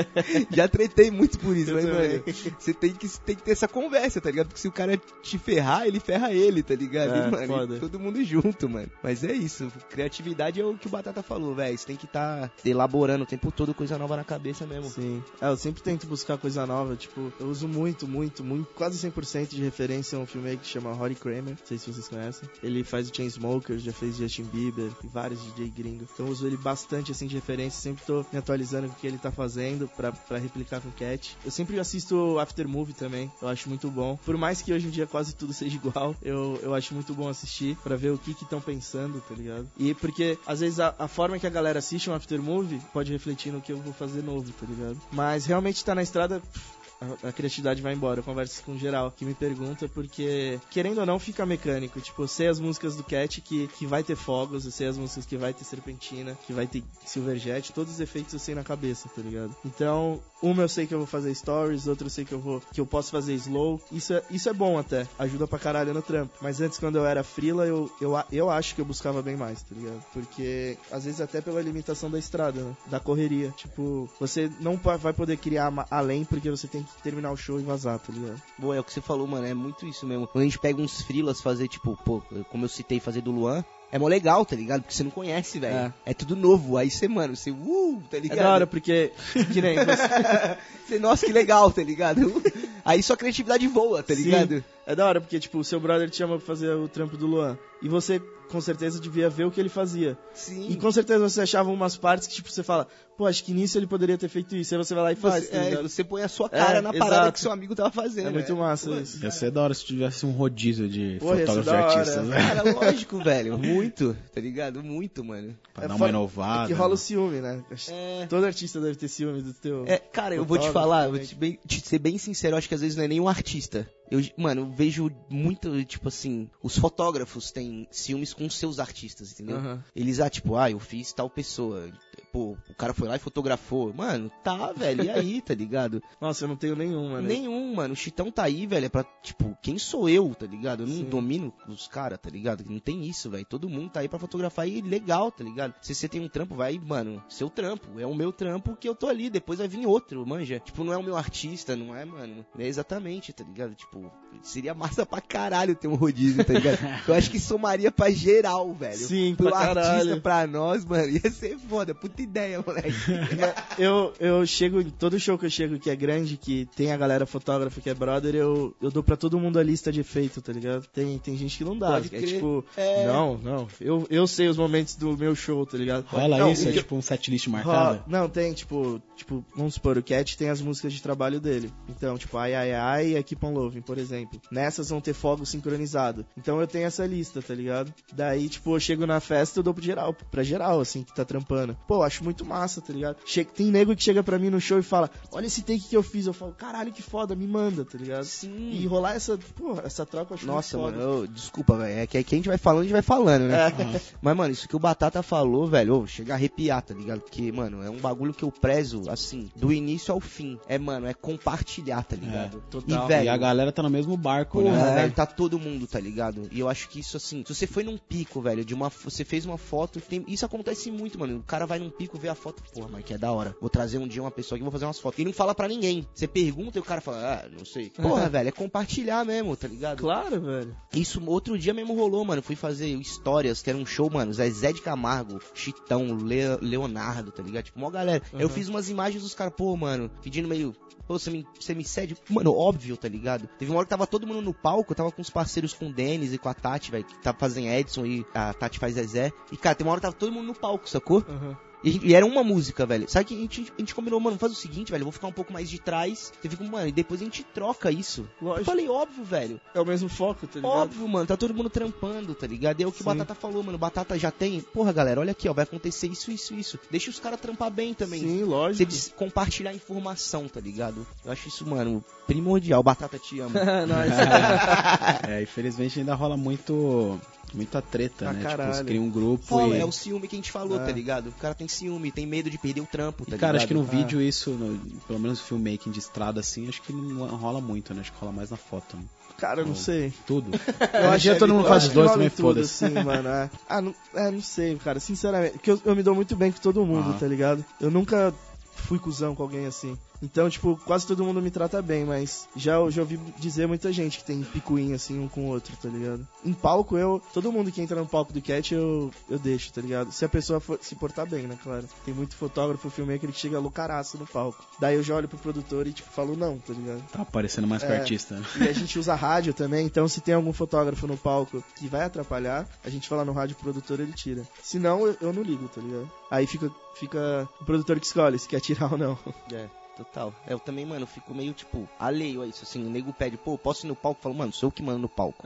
Já tretei muito por isso, mas, mano, você tem que, tem que ter essa conversa, tá ligado? Porque se o cara te ferrar, ele ferra ele, tá ligado? É, E, mano, foda. todo mundo junto, mano. Mas é isso, criatividade é o que o Batata falou, velho, você tem que estar elaborando o tempo todo coisa nova na cabeça mesmo. Sim. É, eu sempre tento buscar coisa nova, tipo, eu uso muito, muito, muito, quase 100% de referência a um filme que chama Rory Kramer, não sei se vocês conhecem. Ele faz o Chainsmokers, já fez Justin Bieber e vários DJ gringos. Então eu uso ele bastante, assim, de referência, sempre tô me atualizando com o que ele tá fazendo pra, pra replicar com o Cat. Eu sempre assisto After Movie também, eu acho muito bom. Por mais que hoje em dia quase tudo seja igual, eu, eu acho muito bom assistir pra ver o que que estão pensando, tá ligado? E porque, às vezes, a, a forma que a galera assiste um After Movie pode refletir no que eu vou fazer novo, tá ligado? Mas realmente tá na estrada. pff, a, criatividade vai embora. Eu converso com geral que me pergunta porque, querendo ou não, fica mecânico. Tipo, eu sei as músicas do Cat que, que vai ter fogos, eu sei as músicas que vai ter serpentina, que vai ter Silverjet, todos os efeitos eu sei na cabeça, tá ligado? Então, uma eu sei que eu vou fazer stories, outra eu sei que eu vou que eu posso fazer slow. Isso é, isso é bom até, ajuda pra caralho no trampo. Mas antes, quando eu era freela, eu, eu, eu acho que eu buscava bem mais, tá ligado? Porque, às vezes, até pela limitação da estrada, né? Da correria. Tipo, você não vai poder criar além porque você tem que terminar o show e vazar, tá ligado? Pô, é o que você falou, mano, é muito isso mesmo. Quando a gente pega uns freelas fazer, tipo, pô, como eu citei, fazer do Luan, é mó legal, tá ligado? Porque você não conhece, velho. É. tudo novo. Aí você, mano, você, uh, tá É ligado? da hora porque, que nem você, Você, nossa, que legal, tá ligado? Aí sua criatividade voa, tá Sim. ligado? É da hora, porque, tipo, o seu brother te chama pra fazer o trampo do Luan. E você, com certeza, devia ver o que ele fazia. Sim. E com certeza você achava umas partes que, tipo, você fala, pô, acho que nisso ele poderia ter feito isso. Aí você vai lá e faz, você, tá é, você põe a sua cara É, na parada exato. que seu amigo tava fazendo. É muito né? massa Pô, isso. Ia ser da hora se tivesse um rodízio de Pô, fotógrafos e da hora. artistas, né? Cara, lógico, velho. Muito, tá ligado? Muito, mano. Pra É dar uma inovada. É que rola o né? ciúme, né? É. Todo artista deve ter ciúme do teu... É, cara, eu vou te falar, vou também. te, bem- te ser bem sincero, acho que às vezes não é nem um artista. Eu, mano, eu vejo muito, tipo assim, os fotógrafos têm ciúmes com seus artistas, entendeu? Aham. Eles, ah, tipo, ah, eu fiz tal pessoa. Pô, o cara foi lá e fotografou. Mano, tá, velho, e aí, tá ligado? Nossa, eu não tenho nenhum, mano. Nenhum, mano. O Chitão tá aí, velho, é pra, tipo, quem sou eu, tá ligado? Eu não Sim. domino os caras, tá ligado? Não tem isso, velho. Todo mundo tá aí pra fotografar e legal, tá ligado? Se você tem um trampo, vai, mano, seu trampo. É o meu trampo que eu tô ali, depois vai vir outro, manja. Tipo, não é o meu artista, não é, mano. É exatamente, tá ligado? Tipo, seria massa pra caralho ter um rodízio, tá ligado? eu acho que somaria pra geral, velho. Sim, Pro pra artista, caralho. pra nós, mano, ia ser foda. Puta ideia, moleque. eu, eu chego, em todo show que eu chego que é grande, que tem a galera fotógrafa que é brother, eu, eu dou pra todo mundo a lista de efeito, tá ligado? Tem, tem gente que não dá. Pode é crer. tipo, É. não, não. Eu, eu sei os momentos do meu show, tá ligado? Rola não, isso, é tipo um setlist marcado. Não, tem, tipo, tipo, vamos supor, o Cat tem as músicas de trabalho dele. Então, tipo, Ai Ai Ai e a Keep on Loving, por exemplo. Nessas vão ter fogo sincronizado. Então eu tenho essa lista, tá ligado? Daí, tipo, eu chego na festa eu dou pro geral, pra geral, assim, que tá trampando. Pô, acho muito massa, tá ligado? Che tem nego que chega pra mim no show e fala, olha esse take que eu fiz. Eu falo, caralho, que foda, me manda, tá ligado? Sim. E rolar essa, pô, essa troca eu acho Nossa, muito mano, foda. eu- desculpa, velho. É que aqui a gente vai falando, a gente vai falando, né? É. Mas, mano, isso que o Batata falou, velho, ô, chega a arrepiar, tá ligado? Porque, mano, é um bagulho que eu prezo, assim, do início ao fim. É, mano, é compartilhar, tá ligado? total. E, velho, E a galera tá no mesmo barco, Porra, né? velho, tá todo mundo, tá ligado? E eu acho que isso, assim, se você foi num pico, velho, de uma. Você fez uma foto, tem- isso acontece muito, mano. O cara vai num pico, vê a foto, porra, mas que é da hora. Vou trazer um dia uma pessoa que vou fazer umas fotos. E não fala pra ninguém. Você pergunta e o cara fala, ah, não sei. Porra, velho, é compartilhar mesmo, tá ligado? Claro, velho. Isso outro dia mesmo rolou, mano. Fui fazer histórias, que era um show, mano. Zezé de Camargo, Chitão, Le- Leonardo, tá ligado? Tipo, mó galera. Aí Eu Uhum. fiz umas imagens dos caras, pô, mano, pedindo meio. Pô, você me, você me cede? Mano, óbvio, tá ligado? Teve uma hora que tava todo mundo no palco, tava com os parceiros com o Denis e com a Tati, velho, que tava fazendo Edson e a Tati faz Zezé. E, cara, tem uma hora que tava todo mundo no palco, sacou? Uhum. E, e era uma música, velho. Sabe que a gente, a gente combinou, mano, faz o seguinte, velho, eu vou ficar um pouco mais de trás. Você fica, mano, e depois a gente troca isso. Eu Lógico. falei, óbvio, velho. É o mesmo foco, tá ligado? Óbvio, mano, tá todo mundo trampando, tá ligado? E é o que o Sim. Batata falou, mano. Batata já tem. Porra, galera, olha aqui, ó. Vai acontecer isso, isso, isso. Deixa os caras trampar bem também. Sim, Você lógico. des- compartilhar informação, tá ligado? Eu acho isso, mano, primordial. Batata te ama. É, infelizmente ainda rola muito Muita treta, Ah, né? Tipo, caralho. você cria um grupo Fala, e... é o ciúme que a gente falou, É. tá ligado? O cara tem ciúme, tem medo de perder o trampo, tá E, cara, ligado? acho que no Ah. vídeo isso, no- pelo menos filmmaking de estrada assim, acho que não rola muito, né? Acho que rola mais na foto, né? Cara, eu não sei. Tudo. Eu Hoje em dia todo mundo eu faz acho os que dois também, foda-se. assim, mano. É. Ah, não, é, não sei, cara, sinceramente. Porque eu, eu me dou muito bem com todo mundo, Ah. tá ligado? Eu nunca fui cuzão com alguém assim. Então, tipo, quase todo mundo me trata bem, mas já, já ouvi dizer muita gente que tem picuinha assim um com o outro, tá ligado? Em palco, eu. Todo mundo que entra no palco do Cat, eu, eu deixo, tá ligado? Se a pessoa for, se portar bem, né, claro. Tem muito fotógrafo, filmmaker que chega loucaraço no palco. Daí eu já olho pro produtor e, tipo, falo não, tá ligado? Tá parecendo mais que É. artista, né? E a gente usa rádio também, então se tem algum fotógrafo no palco que vai atrapalhar, a gente fala no rádio pro produtor ele tira. Se não, eu, eu não ligo, tá ligado? Aí fica, fica o produtor que escolhe se quer tirar ou não. É, total. É, eu também, mano, fico meio, tipo, alheio a isso, assim. O nego pede, pô, posso ir no palco? Eu falo, mano, sou eu que mando no palco.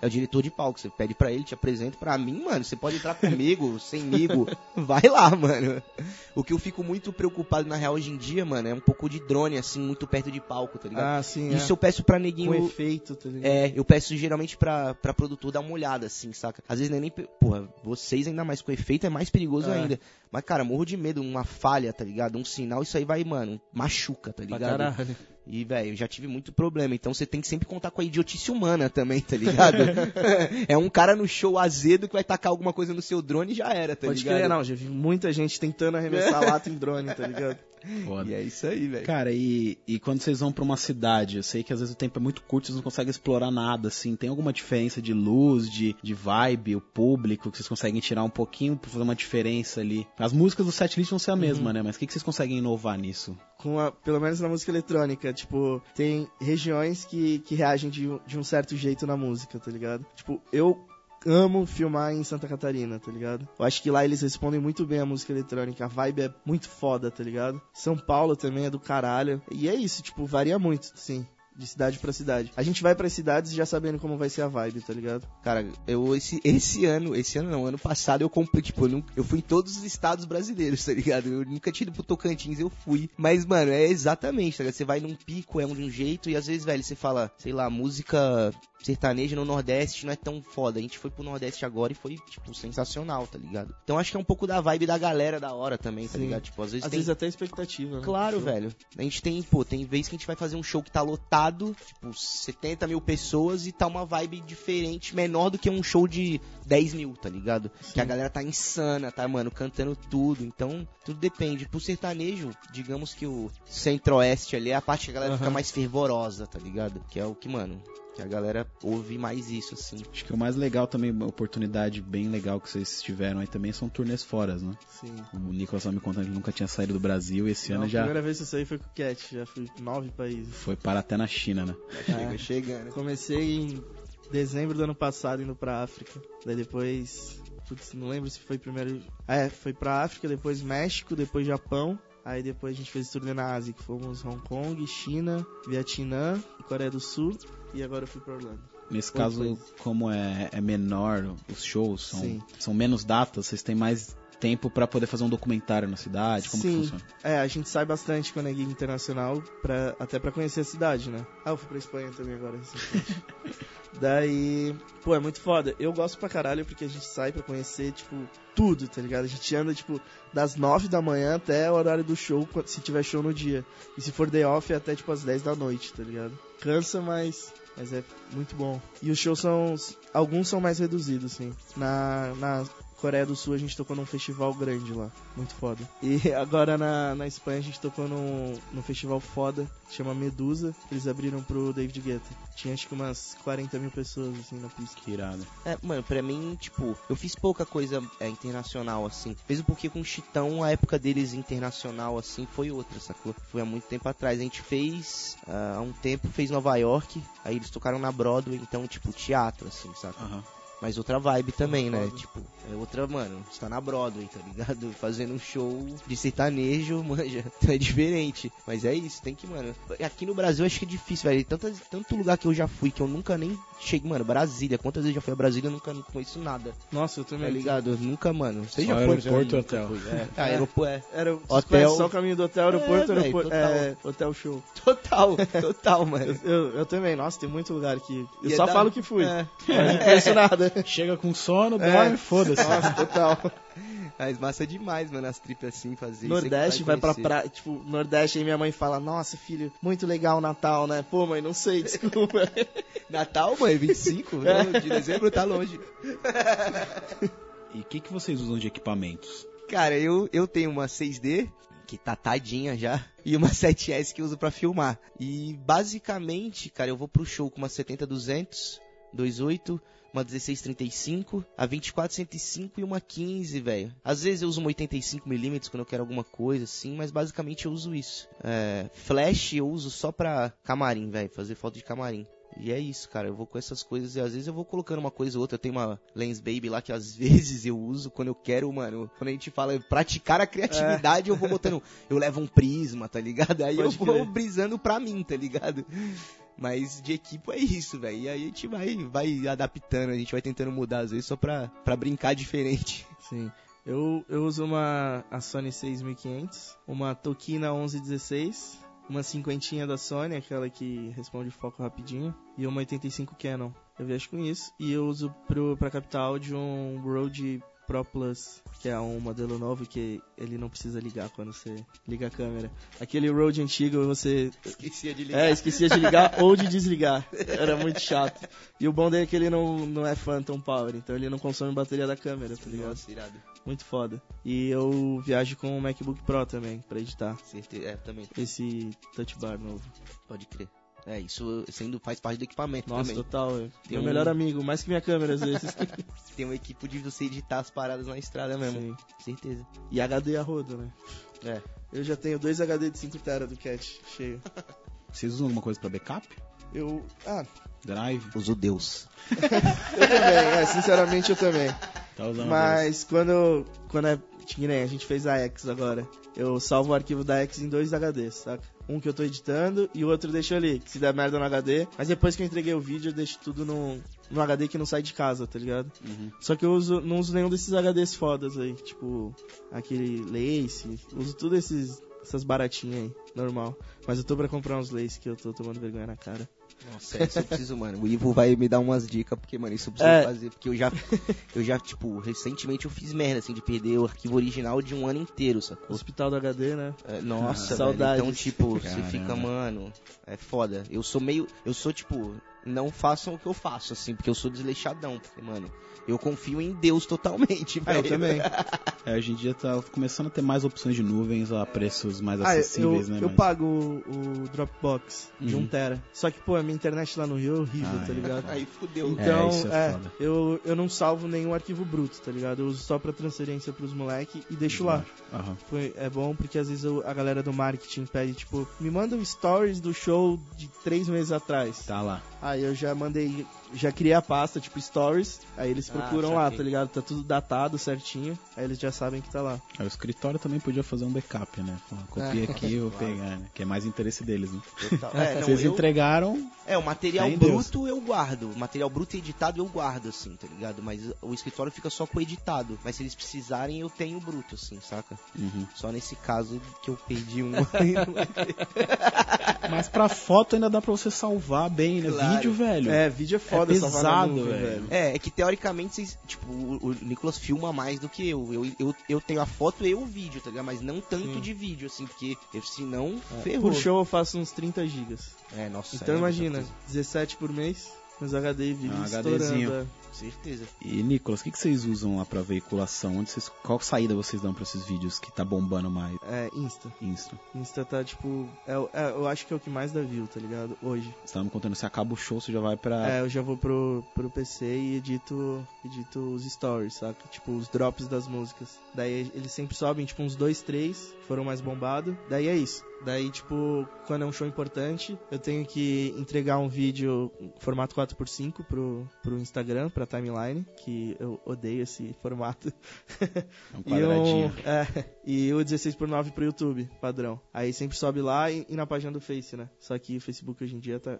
É o diretor de palco. Você pede pra ele, te apresenta. Pra mim, mano, você pode entrar comigo, semigo. Vai lá, mano. O que eu fico muito preocupado, na real, hoje em dia, mano, é um pouco de drone, assim, muito perto de palco, tá ligado? Ah, sim, Isso eu peço pra Com neguinho. efeito, tá ligado? É, eu peço geralmente pra, pra produtor dar uma olhada, assim, saca? Às vezes não é nem. pe- Porra, vocês ainda mais com efeito é mais perigoso É. ainda. Mas, cara, morro de medo, uma falha, tá ligado? Um sinal, isso aí vai, mano, machuca, tá Pra ligado? caralho. E, velho, eu já tive muito problema. Então você tem que sempre contar com a idiotice humana também, tá ligado? é um cara no show azedo que vai tacar alguma coisa no seu drone e já era, tá Pode ligado? crer, não, já vi muita gente tentando arremessar lata em drone, tá ligado? Foda. E é isso aí, velho. Cara, e, e quando vocês vão pra uma cidade, eu sei que às vezes o tempo é muito curto, vocês não conseguem explorar nada, assim. Tem alguma diferença de luz, de, de vibe, o público, que vocês conseguem tirar um pouquinho pra fazer uma diferença ali? As músicas do setlist vão ser a mesma, né? Mas o que, que vocês conseguem inovar nisso? Com a, pelo menos na música eletrônica, tipo, tem regiões que, que reagem de, de um certo jeito na música, tá ligado? Tipo, eu amo filmar em Santa Catarina, tá ligado? Eu acho que lá eles respondem muito bem a música eletrônica, a vibe é muito foda, tá ligado? São Paulo também é do caralho. E é isso, tipo, varia muito, sim. De cidade pra cidade. A gente vai pras cidades já sabendo como vai ser a vibe, tá ligado? Cara, eu esse, esse ano, esse ano não, ano passado eu comprei, tipo, eu, eu fui em todos os estados brasileiros, tá ligado? Eu nunca tinha ido pro Tocantins, eu fui. Mas, mano, é exatamente, tá ligado? Você vai num pico, é um de um jeito, e às vezes, velho, você fala, sei lá, música sertaneja no Nordeste não é tão foda. A gente foi pro Nordeste agora e foi, tipo, sensacional, tá ligado? Então acho que é um pouco da vibe da galera da hora também, tá Sim. ligado? Tipo, às vezes Às tem. vezes até expectativa, né? Claro, velho. A gente tem, pô, tem vez que a gente vai fazer um show que tá lotado, tipo, 70 mil pessoas e tá uma vibe diferente, menor do que um show de 10 mil, tá ligado? Que a galera tá insana, tá, mano, cantando tudo. Então, tudo depende. Pro sertanejo, digamos que o centro-oeste ali é a parte que a galera fica Aham. mais fervorosa, tá ligado? Que é o que, mano, que a galera ouve mais isso, assim. Acho que o mais legal também, uma oportunidade bem legal que vocês tiveram aí também são turnês foras, né? Sim. O Nicolas tava me contando que ele nunca tinha saído do Brasil e esse Não, ano a já primeira vez que eu saí foi com o Cat, já fui em nove países. foi para até na China, né? Chega É. chegando. Comecei em dezembro do ano passado indo pra África. Daí depois. Putz, não lembro se foi primeiro. Ah, É, foi pra África, depois México, depois Japão. Aí depois a gente fez turnê na Ásia, que fomos Hong Kong, China, Vietnã, Coreia do Sul. E agora eu fui pra Orlando. Nesse Oito caso, países. como é, é menor os shows, são, Sim. são menos datas, vocês têm mais tempo pra poder fazer um documentário na cidade? Como que Sim. funciona? É, a gente sai bastante quando é gig internacional, pra, até pra conhecer a cidade, né? Ah, eu fui pra Espanha também agora. Daí, pô, é muito foda. Eu gosto pra caralho porque a gente sai pra conhecer, tipo, tudo, tá ligado? A gente anda, tipo, das 9 da manhã até o horário do show, se tiver show no dia. E se for day off, é até, tipo, às 10 da noite, tá ligado? Cansa, mas, mas é muito bom. E os shows são, alguns são mais reduzidos, assim. Na, na Coreia do Sul a gente tocou num festival grande lá, muito foda. E agora na, na Espanha a gente tocou num, num festival foda, que chama Medusa, eles abriram pro David Guetta. Tinha acho que umas 40 mil pessoas assim na pista. Que irado. É, mano, pra mim, tipo, eu fiz pouca coisa é, internacional, assim. Mesmo porque com o Chitão, a época deles internacional, assim, foi outra, sacou? Foi há muito tempo atrás. A gente fez, ah, há um tempo, fez Nova York, aí eles tocaram na Broadway, então, tipo, teatro, assim, saca? Aham. Mas outra vibe também, né? Tipo, é outra, mano, você tá na Broadway, tá ligado? Fazendo um show de sertanejo, manja, então é diferente. Mas é isso, tem que, mano. Aqui no Brasil acho que é difícil, velho. Tanto, tanto lugar que eu já fui que eu nunca nem cheguei, mano, Brasília. Quantas vezes eu já fui a Brasília eu nunca não conheço nada. Nossa, eu Tá também. ligado? Eu nunca, mano. Você Só já foi? aeroporto Eu hotel. fui. É, É. aeroporto, é. Era Hotel. hotel. só o caminho do hotel, aeroporto, É, aeroporto total. é, hotel show. Total, total, mano. Eu, eu, eu também, nossa, tem muito lugar que. Eu E é só da- falo que fui. É. Mas não conheço nada. Né? Chega com sono, É. dorme, foda-se. Nossa, total. Mas massa demais, mano, as tripas assim, fazer isso. Nordeste Você vai pra praia, tipo, Nordeste, aí minha mãe fala, nossa, filho, muito legal o Natal, né? Pô, mãe, não sei, desculpa. Natal, mãe, 25 não, de dezembro tá longe. E o que, que vocês usam de equipamentos? Cara, eu, eu tenho uma 6D, que tá tadinha já, e uma 7S que eu uso pra filmar. E basicamente, cara, eu vou pro show com uma 70-200, 2.8, uma 16-35, a 24-105 e uma 15, velho. Às vezes eu uso uma 85mm quando eu quero alguma coisa assim, mas basicamente eu uso isso. É, flash eu uso só pra camarim, velho, fazer foto de camarim. E é isso, cara. Eu vou com essas coisas e às vezes eu vou colocando uma coisa ou outra. Eu tenho uma Lens Baby lá que às vezes eu uso quando eu quero, mano. Quando a gente fala praticar a criatividade, eu vou botando. Eu levo um prisma, tá ligado? Aí Pode eu vou crer. brisando pra mim, tá ligado? Mas de equipe é isso, velho. E aí a gente vai, vai adaptando, a gente vai tentando mudar às vezes só pra, pra brincar diferente. Sim. Eu, eu uso uma a Sony 6500, uma Tokina 1116, uma cinquentinha da Sony, aquela que responde foco rapidinho, e uma 85 Canon. Eu viajo com isso. E eu uso pro, pra captar áudio um Rode Pro Plus, que é um modelo novo que ele não precisa ligar quando você liga a câmera. Aquele Rode antigo você Esquecia de é, esquecia de ligar ou de desligar. Era muito chato. E o bom dele é que ele não, não é Phantom Power, então ele não consome bateria da câmera, tá ligado? Nossa, irado. Muito foda. E eu viajo com o MacBook Pro também, pra editar. Certeza. É, também. Esse touch bar novo. Pode crer. É, isso sendo faz parte do equipamento Nossa, também. total. é Tem Meu um- melhor amigo, mais que minha câmera às vezes. Tem uma equipe de você editar as paradas na estrada mesmo. Sim. Certeza. E HD a rodo, né? É. Eu já tenho dois HD de 5TB do Cat cheio. Vocês usam alguma coisa pra backup? Eu. Ah, Drive? Uso Deus. eu também, é, sinceramente eu também. Tá usando Mas quando, quando é. Que nem a gente fez a X agora. Eu salvo o arquivo da X em dois HDs, saca? Um que eu tô editando e o outro eu deixo ali, que se der merda no HD. Mas depois que eu entreguei o vídeo, eu deixo tudo no, no HD que não sai de casa, tá ligado? Uhum. Só que eu uso, não uso nenhum desses HDs fodas aí, tipo aquele Lace, uso tudo esses essas baratinhas aí, normal. Mas eu tô pra comprar uns Lace que eu tô tomando vergonha na cara. Nossa, isso eu preciso, mano. O Ivo vai me dar umas dicas, porque, mano, isso eu preciso É. fazer. Porque eu já, eu já, tipo, recentemente eu fiz merda, assim, de perder o arquivo original de um ano inteiro, sacou? Hospital do HD, né? É, nossa, Saudades. velho. Então, tipo, você Caramba. fica, mano, é foda. Eu sou meio, eu sou, tipo, não façam o que eu faço, assim, porque eu sou desleixadão, porque, mano, eu confio em Deus totalmente, Ah, eu velho. também. É, hoje em dia tá começando a ter mais opções de nuvens a preços mais Ah, eu, acessíveis, né? eu mas- pago o, o Dropbox de Uhum. 1 tera. Só que, pô, a minha internet lá no Rio é horrível, Ah, tá é. ligado? Aí fudeu. Então, isso é é, foda. eu, eu não salvo nenhum arquivo bruto, tá ligado? Eu uso só pra transferência pros moleque e deixo lá. Aham. Foi, é bom porque às vezes eu- a galera do marketing pede, tipo, me manda um stories do show de três meses atrás. Tá lá. Aí eu já mandei, já criei a pasta, tipo, stories. Aí eles Ah, procuram lá, saquei. tá ligado? Tá tudo datado certinho. Aí eles já sabem que tá lá. Aí o escritório também podia fazer um backup, né? Copia aqui, eu vou pegar, né? Que é mais interesse deles, né? Total. É, não, Vocês eu- entregaram, É, o material Fé em Deus. bruto eu guardo. O material bruto e editado eu guardo, assim, tá ligado? Mas o escritório fica só com o editado. Mas se eles precisarem, eu tenho o bruto, assim, saca? Uhum. Só nesse caso que eu perdi um. Mas pra foto ainda dá pra você salvar bem, né? Claro. Vídeo, velho. É, vídeo é foda É salvar na pesado, nuvem, velho. é, é que teoricamente vocês. Tipo, o, o Nicolas filma mais do que eu. Eu, eu. eu tenho a foto e o vídeo, tá ligado? Mas não tanto Sim. de vídeo, assim, porque eu, senão É, ferrou. Por show eu faço uns 30 gigas. É, nossa. Então é imagina, coisa. 17 por mês, meus HD e vídeo Ah, estourando. Certeza. E, Nicolas, o que, que vocês usam lá pra veiculação? Onde vocês, qual saída vocês dão pra esses vídeos que tá bombando mais? É, Insta. Insta. Insta tá tipo. É, é, eu acho que é o que mais dá view, tá ligado? Hoje. Você tava me contando, você acaba o show, você já vai pra... É, eu já vou pro, pro PC e edito, edito os stories, saca? Tipo, os drops das músicas. Daí eles sempre sobem, tipo, uns dois, três foram mais bombados. Daí é isso. Daí, tipo, quando é um show importante, eu tenho que entregar um vídeo formato 4x5 pro, pro Instagram, pra timeline, que eu odeio esse formato. É um E, quadradinho. o, é, e o 16x9 pro YouTube, padrão. Aí sempre sobe lá e, e na página do Face, né? Só que o Facebook hoje em dia tá.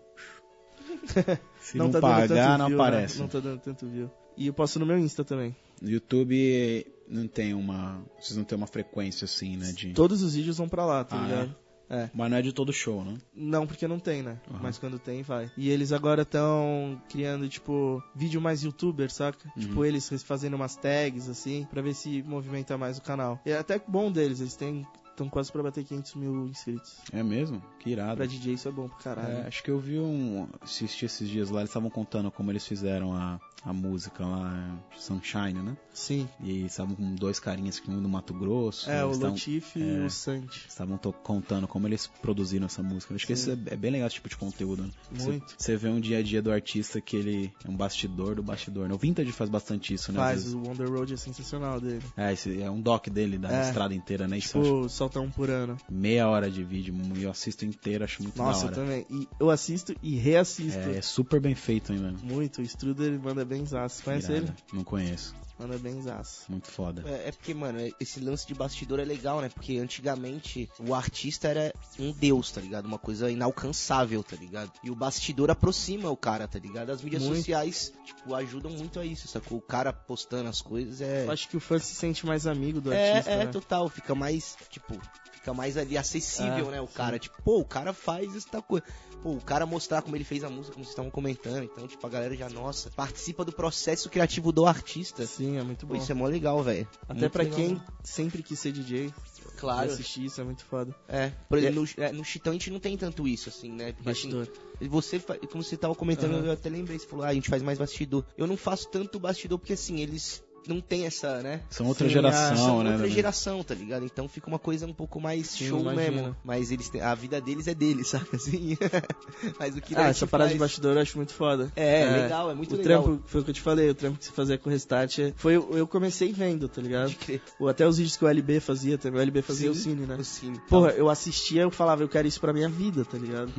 Se não, tá dando pagar, não view, né? aparece. Não tá dando tanto view. E eu posto no meu Insta também. No YouTube não tem uma... Vocês não tem uma frequência assim, né? De... Todos os vídeos vão pra lá, tá Ah, ligado? É. Mas não é de todo show, né? Não, porque não tem, né? Aham. Mas quando tem, vai. E eles agora estão criando, tipo, vídeo mais youtuber, saca? Uhum. Tipo, eles fazendo umas tags, assim, pra ver se movimenta mais o canal. E é até bom deles, eles têm. Estão quase pra bater 500 mil inscritos. É mesmo? Que irado. Pra DJ isso é bom pra caralho. É, acho que eu vi um. Assisti esses dias lá, eles estavam contando como eles fizeram a, a música lá, Sunshine, né? Sim. E estavam com dois carinhas que um do Mato Grosso. É, o tavam- Latif e é. o Santi. Estavam contando como eles produziram essa música. Acho que Sim. esse é, é bem legal esse tipo de conteúdo, né? Muito. Você vê um dia a dia do artista que ele é um bastidor do bastidor, né? O Vintage faz bastante isso, né? Faz, o Wonder Road é sensacional dele. É, esse é um doc dele da É. estrada inteira, né? Isso eu acho Tipo, um por ano. meia hora de vídeo e eu assisto inteiro, acho muito Nossa, eu também. E eu assisto e reassisto. É, é super bem feito, hein, mano. Muito. O Struder manda bem zaço. Conhece Irado. ele? Não conheço. Manda bem zaço. Muito foda. É, é porque, mano, é- esse lance de bastidor é legal, né? Porque antigamente o artista era um deus, tá ligado? Uma coisa inalcançável, tá ligado? E o bastidor aproxima o cara, tá ligado? As mídias Muito. sociais, tipo, ajudam muito a isso, sacou? O cara postando as coisas é. Eu acho que o fã se sente mais amigo do É, artista, é, né? total. Fica mais, tipo, fica mais ali acessível, É, né? O sim. cara, tipo, pô, o cara faz essa coisa. Pô, o cara mostrar como ele fez a música, como vocês estavam comentando. Então, tipo, a galera já, nossa, participa do processo criativo do artista. Sim, é muito Pô, bom. isso é mó legal, velho. Até legal, quem né? sempre quis ser DJ, Claro. assistir isso é muito foda. É, por exemplo, no, é, no Chitão a gente não tem tanto isso, assim, né? Porque, assim, Bastidor. você, fa- como você tava comentando, Aham. eu até lembrei, você falou, ah, a gente faz mais bastidor. Eu não faço tanto bastidor porque, assim, eles não tem essa, né? São outra Sim, geração, São né? outra geração, tá ligado? Então fica uma coisa um pouco mais Sim, show mesmo. Mas eles têm, a vida deles é deles, saca assim? Mas o que Ah, essa parada de faz- bastidor eu acho muito foda. É, legal, é muito o legal. trampo, foi o que eu te falei, o trampo que você fazia com o Restart, é- foi, eu comecei vendo, tá ligado? Ou até os vídeos que o LB fazia também, o LB fazia Sim, o Cine, né? O cine. Porra, eu assistia, eu falava, eu quero isso pra minha vida, tá ligado?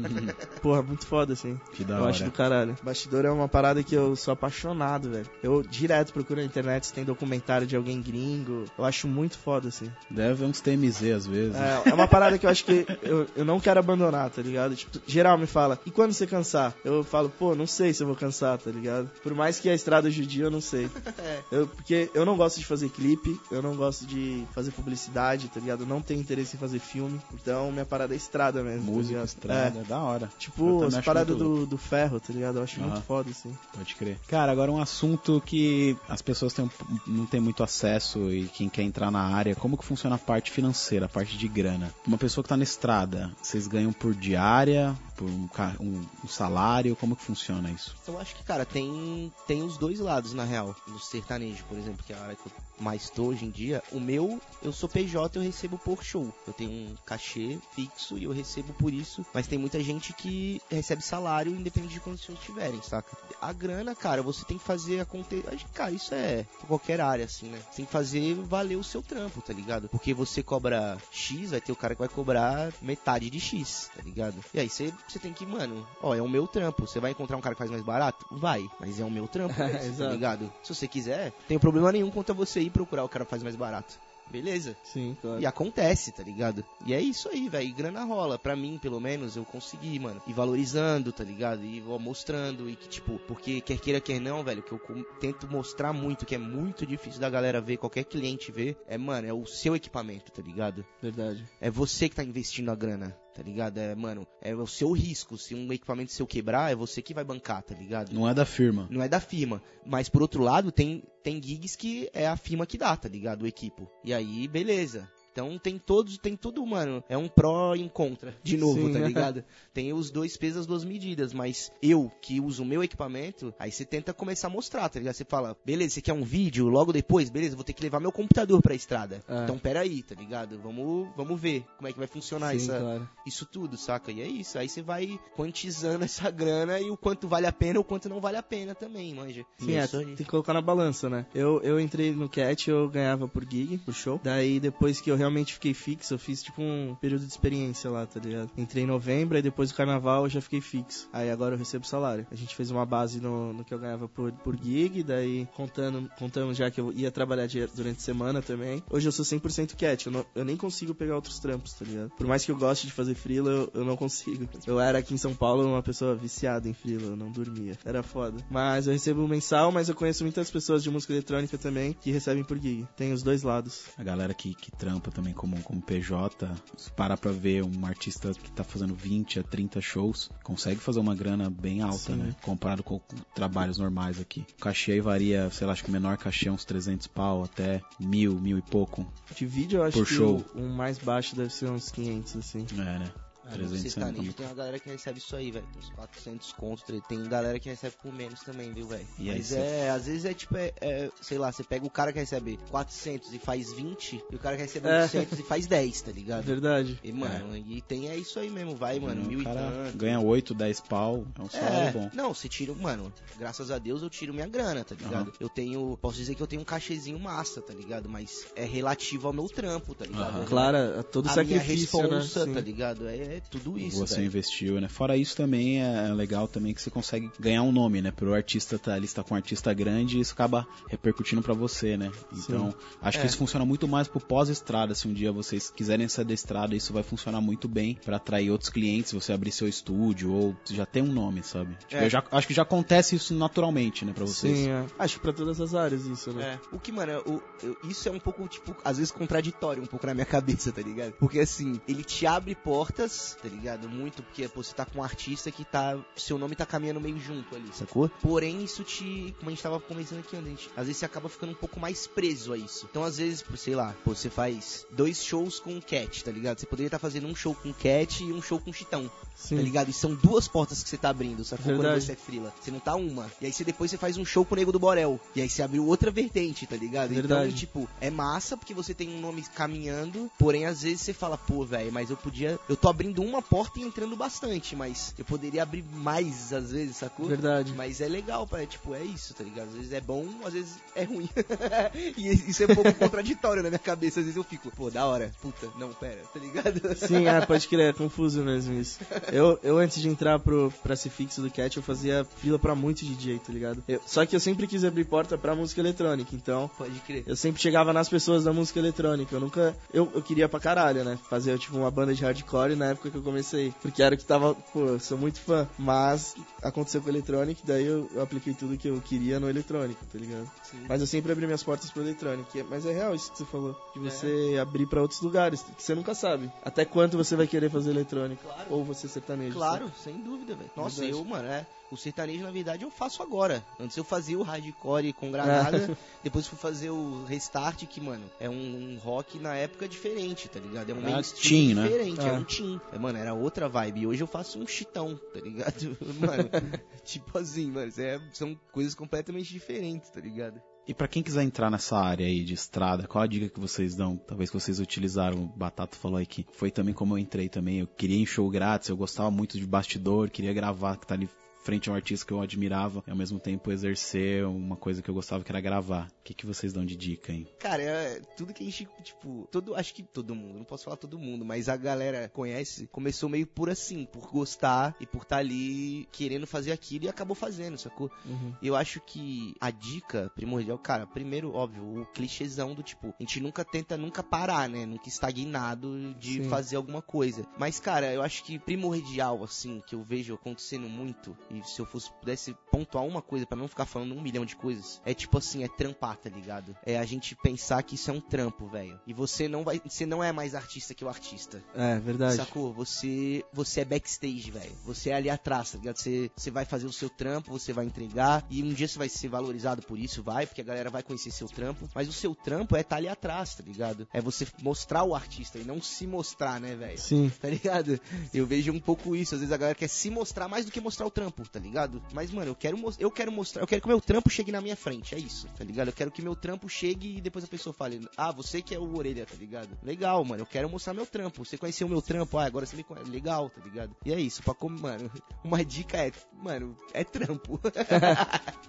Porra, muito foda, assim. Que da eu hora. acho do caralho. Bastidor é uma parada que eu sou apaixonado, velho. Eu direto procuro na internet se tem documentário de alguém gringo. Eu acho muito foda, assim. Deve haver uns TMZ às vezes. né? É, é uma parada que eu acho que eu, eu não quero abandonar, tá ligado? Tipo, geral me fala, e quando você cansar? Eu falo, pô, não sei se eu vou cansar, tá ligado? Por mais que a estrada judia, eu não sei. Eu, porque eu não gosto de fazer clipe, eu não gosto de fazer publicidade, tá ligado? Eu não tenho interesse em fazer filme. Então minha parada é estrada mesmo. tá Música, ligado? estrada, É. da hora. Tipo, as paradas do, do ferro, tá ligado? Eu acho Aham. muito foda, assim. Pode crer. Cara, agora um assunto que as pessoas têm, um- não têm muito acesso e quem quer entrar na área, como que funciona a parte financeira, a parte de grana? Uma pessoa que tá na estrada, vocês ganham por diária, por um, um- um salário, como que funciona isso? Eu acho que, cara, tem, tem os dois lados, na real. No sertanejo, por exemplo, que é a área que eu mais tô hoje em dia. O meu, eu sou PJ, eu recebo por show. Eu tenho um cachê fixo e eu recebo por isso. Mas tem muita gente que recebe salário independente de quantos shows tiverem, saca? A grana, cara, você tem que fazer acontecer. Cara, isso é qualquer área, assim, né? Você tem que fazer valer o seu trampo, tá ligado? Porque você cobra X, vai ter o cara que vai cobrar metade de X, tá ligado? E aí você, você tem que, mano, ó, é o meu trampo. Você vai encontrar um cara que faz mais barato? Vai, mas é o meu trampo, esse, tá ligado? Se você quiser, não tem problema nenhum contra você ir procurar o cara que faz mais barato. Beleza. Sim, claro. E acontece, tá ligado? E é isso aí, velho. Grana rola. Pra mim, pelo menos, eu consegui, mano. E valorizando, tá ligado? E mostrando. E que, tipo, porque quer queira, quer não, velho, que eu tento mostrar muito, que é muito difícil da galera ver, qualquer cliente ver, é, mano, é o seu equipamento, tá ligado? Verdade. É você que tá investindo a grana, tá ligado? É, mano, é o seu risco. Se um equipamento seu quebrar, é você que vai bancar, tá ligado? Não é da firma. Não é da firma. Mas por outro lado, tem, tem gigs que é a firma que dá, tá ligado? O equipo. E aí, beleza. Então tem todos, tem tudo, mano. É um pró e um contra. De novo, Sim. tá ligado? Tem os dois pesos, as duas medidas. Mas eu, que uso o meu equipamento, aí você tenta começar a mostrar, tá ligado? Você fala, beleza, você quer um vídeo? Logo depois, beleza, vou ter que levar meu computador pra estrada. É. Então peraí, tá ligado? Vamos, vamos ver como é que vai funcionar Sim, essa, claro. isso tudo, saca? E é isso. Aí você vai quantizando essa grana e o quanto vale a pena ou o quanto não vale a pena também, manja. Sim, é, aí. tem que colocar na balança, né? Eu, eu entrei no Cat, eu ganhava por gig, por show. Daí, depois que eu realmente fiquei fixo, eu fiz tipo um período de experiência lá, tá ligado? Entrei em novembro, aí depois do carnaval eu já fiquei fixo. Aí agora eu recebo salário. A gente fez uma base no, no que eu ganhava por, por gig, daí contando, contando já que eu ia trabalhar durante a semana também. Hoje eu sou 100% Cat, eu, não- eu nem consigo pegar outros trampos, tá ligado? Por mais que eu goste de fazer freela, eu, eu não consigo. Eu era aqui em São Paulo uma pessoa viciada em freela, eu não dormia. Era foda. Mas eu recebo mensal, mas eu conheço muitas pessoas de música eletrônica também que recebem por gig. Tem os dois lados. A galera que, que trampa alta também como, como PJ. Se parar pra ver um artista que tá fazendo 20 a 30 shows, consegue fazer uma grana bem alta, Sim. né? Comparado com, com trabalhos normais aqui. O cachê aí varia, sei lá, acho que o menor cachê é uns 300 pau até mil, mil e pouco. De vídeo eu acho Por que show. o, o mais baixo deve ser uns 500, assim. É, né? Ah, no 300 sertanejo é tem uma galera que recebe isso aí, velho. Uns 400 conto. tre- Tem galera que recebe por menos também, viu, velho? Aí Mas é, às vezes é tipo, é, é, sei lá, você pega o cara que recebe 400 e faz 20, e o cara que recebe É. 800 e faz 10, tá É ligado? verdade. E, mano, e tem é isso aí mesmo, vai, mano, mil e tanto. ganha 8, 10 pau, é um salário É, bom. não, você tira, mano, graças a Deus eu tiro minha grana, tá ligado? Aham. Eu tenho, posso dizer que eu tenho um cachezinho massa, tá ligado? Mas é relativo ao meu trampo, tá ligado? É Claro, é todo a minha sacrifício, né? responsa, Sim. tá ligado? É, é tudo isso, você velho. investiu, né? Fora isso também é legal também que você consegue ganhar um nome, né? Pro artista tá ali está com um artista grande, isso acaba repercutindo pra você, né? Então, acho que É. isso funciona muito mais pro pós-estrada, se um dia vocês quiserem sair da estrada, isso vai funcionar muito bem pra atrair outros clientes, você abrir seu estúdio ou já tem um nome, sabe? Tipo, É. eu já, acho que já acontece isso naturalmente, né, pra vocês. Sim, é. Acho que pra todas as áreas isso, né? É. O que, mano, eu- eu- isso é um pouco, tipo, às vezes contraditório um pouco na minha cabeça, tá ligado? Porque assim, ele te abre portas, tá ligado? Muito, porque pô, você tá com um artista que tá. Seu nome tá caminhando meio junto ali, sacou? Porém, isso te. Como a gente tava conversando aqui antes, às vezes você acaba ficando um pouco mais preso a isso. Então, às vezes, pô, sei lá, pô, você faz dois shows com o Cat, tá ligado? Você poderia estar fazendo um show com o Cat e um show com o Chitão. Sim. Tá ligado? E são duas portas que você tá abrindo, sacou? Quando Verdade. você é frila. Você não tá uma. E aí você depois você faz um show com o Nego do Borel. E aí você abriu outra vertente, tá ligado? Verdade. Então, tipo, é massa porque você tem um nome caminhando. Porém, às vezes você fala, pô, velho, mas eu podia. Eu tô abrindo uma porta e entrando bastante, mas eu poderia abrir mais às vezes, sacou? Verdade. Mas é legal, pá, tipo, é isso, tá ligado? Às vezes é bom, às vezes é ruim. e isso é um pouco contraditório na minha cabeça. Às vezes eu fico, pô, da hora, puta, não, pera, tá ligado? Sim, é, pode crer, é confuso mesmo isso. Eu, eu antes de entrar pro, pra ser fixo do Cat, eu fazia fila pra muito DJ, tá ligado? Eu- só que eu sempre quis abrir porta pra música eletrônica, então Pode crer. eu sempre chegava nas pessoas da música eletrônica. Eu nunca. Eu, eu queria pra caralho, né? Fazer tipo uma banda de hardcore na época que eu comecei. Porque era o que tava. Pô, eu sou muito fã. Mas aconteceu com o eletrônico, daí eu, eu apliquei tudo que eu queria no eletrônico, tá ligado? Sim. Mas eu sempre abri minhas portas pro eletrônico. é- Mas é real isso que você falou. De você abrir pra outros lugares. Que você nunca sabe. Até quanto você vai querer fazer eletrônico. Ou você sertanejo. Claro, sem dúvida, velho. Nossa, Verdade. eu, mano, é. O sertanejo, na verdade, eu faço agora. Antes eu fazia o hardcore com granada, depois fui fazer o restart, que, mano, é um, um rock na época diferente, tá ligado? É um Ah, meio teen, né? diferente, é Ah. um teen. É, mano, era outra vibe. E hoje eu faço um chitão, tá ligado? Mano, tipo assim, mano, é- são coisas completamente diferentes, tá ligado? E pra quem quiser entrar nessa área aí de estrada, qual a dica que vocês dão? Talvez que vocês utilizaram, o Batata falou aí que foi também como eu entrei também. Eu queria em show grátis, eu gostava muito de bastidor, queria gravar, que tá ali frente a um artista que eu admirava, e ao mesmo tempo exercer uma coisa que eu gostava que era gravar. O que, que vocês dão de dica, hein? Cara, é tudo que a gente, tipo, todo, acho que todo mundo, não posso falar todo mundo, mas a galera conhece, começou meio por assim, por gostar e por estar ali querendo fazer aquilo e acabou fazendo, sacou? Uhum. Eu acho que a dica primordial, cara, primeiro, óbvio, o clichêzão do tipo, a gente nunca tenta nunca parar, né? Nunca estagnado de Sim. fazer alguma coisa. Mas, cara, eu acho que primordial, assim, que eu vejo acontecendo muito, e se eu fosse, pudesse pontuar uma coisa pra não ficar falando um milhão de coisas, é tipo assim, é trampar, tá ligado? É a gente pensar que isso é um trampo, velho. E você não vai, você não é mais artista que o artista. É, verdade. Sacou? Você, você é backstage, velho. Você é ali atrás, tá ligado? Você, você vai fazer o seu trampo, você vai entregar. E um dia você vai ser valorizado por isso, vai, porque a galera vai conhecer seu trampo. Mas o seu trampo é estar ali atrás, tá ligado? É você mostrar o artista e não se mostrar, né, velho? Sim. Tá ligado? Eu vejo um pouco isso. Às vezes a galera quer se mostrar mais do que mostrar o trampo, tá ligado? Mas, mano, eu quero, eu quero mostrar, eu quero que o meu trampo chegue na minha frente. É isso, tá ligado? Eu quero que meu trampo chegue e depois a pessoa fale, ah, você que é o orelha, tá ligado? Legal, mano, eu quero mostrar meu trampo. Você conheceu o meu trampo, ah, agora você me conhece. Legal, tá ligado? E é isso, pra como, mano, uma dica é, mano, é trampo.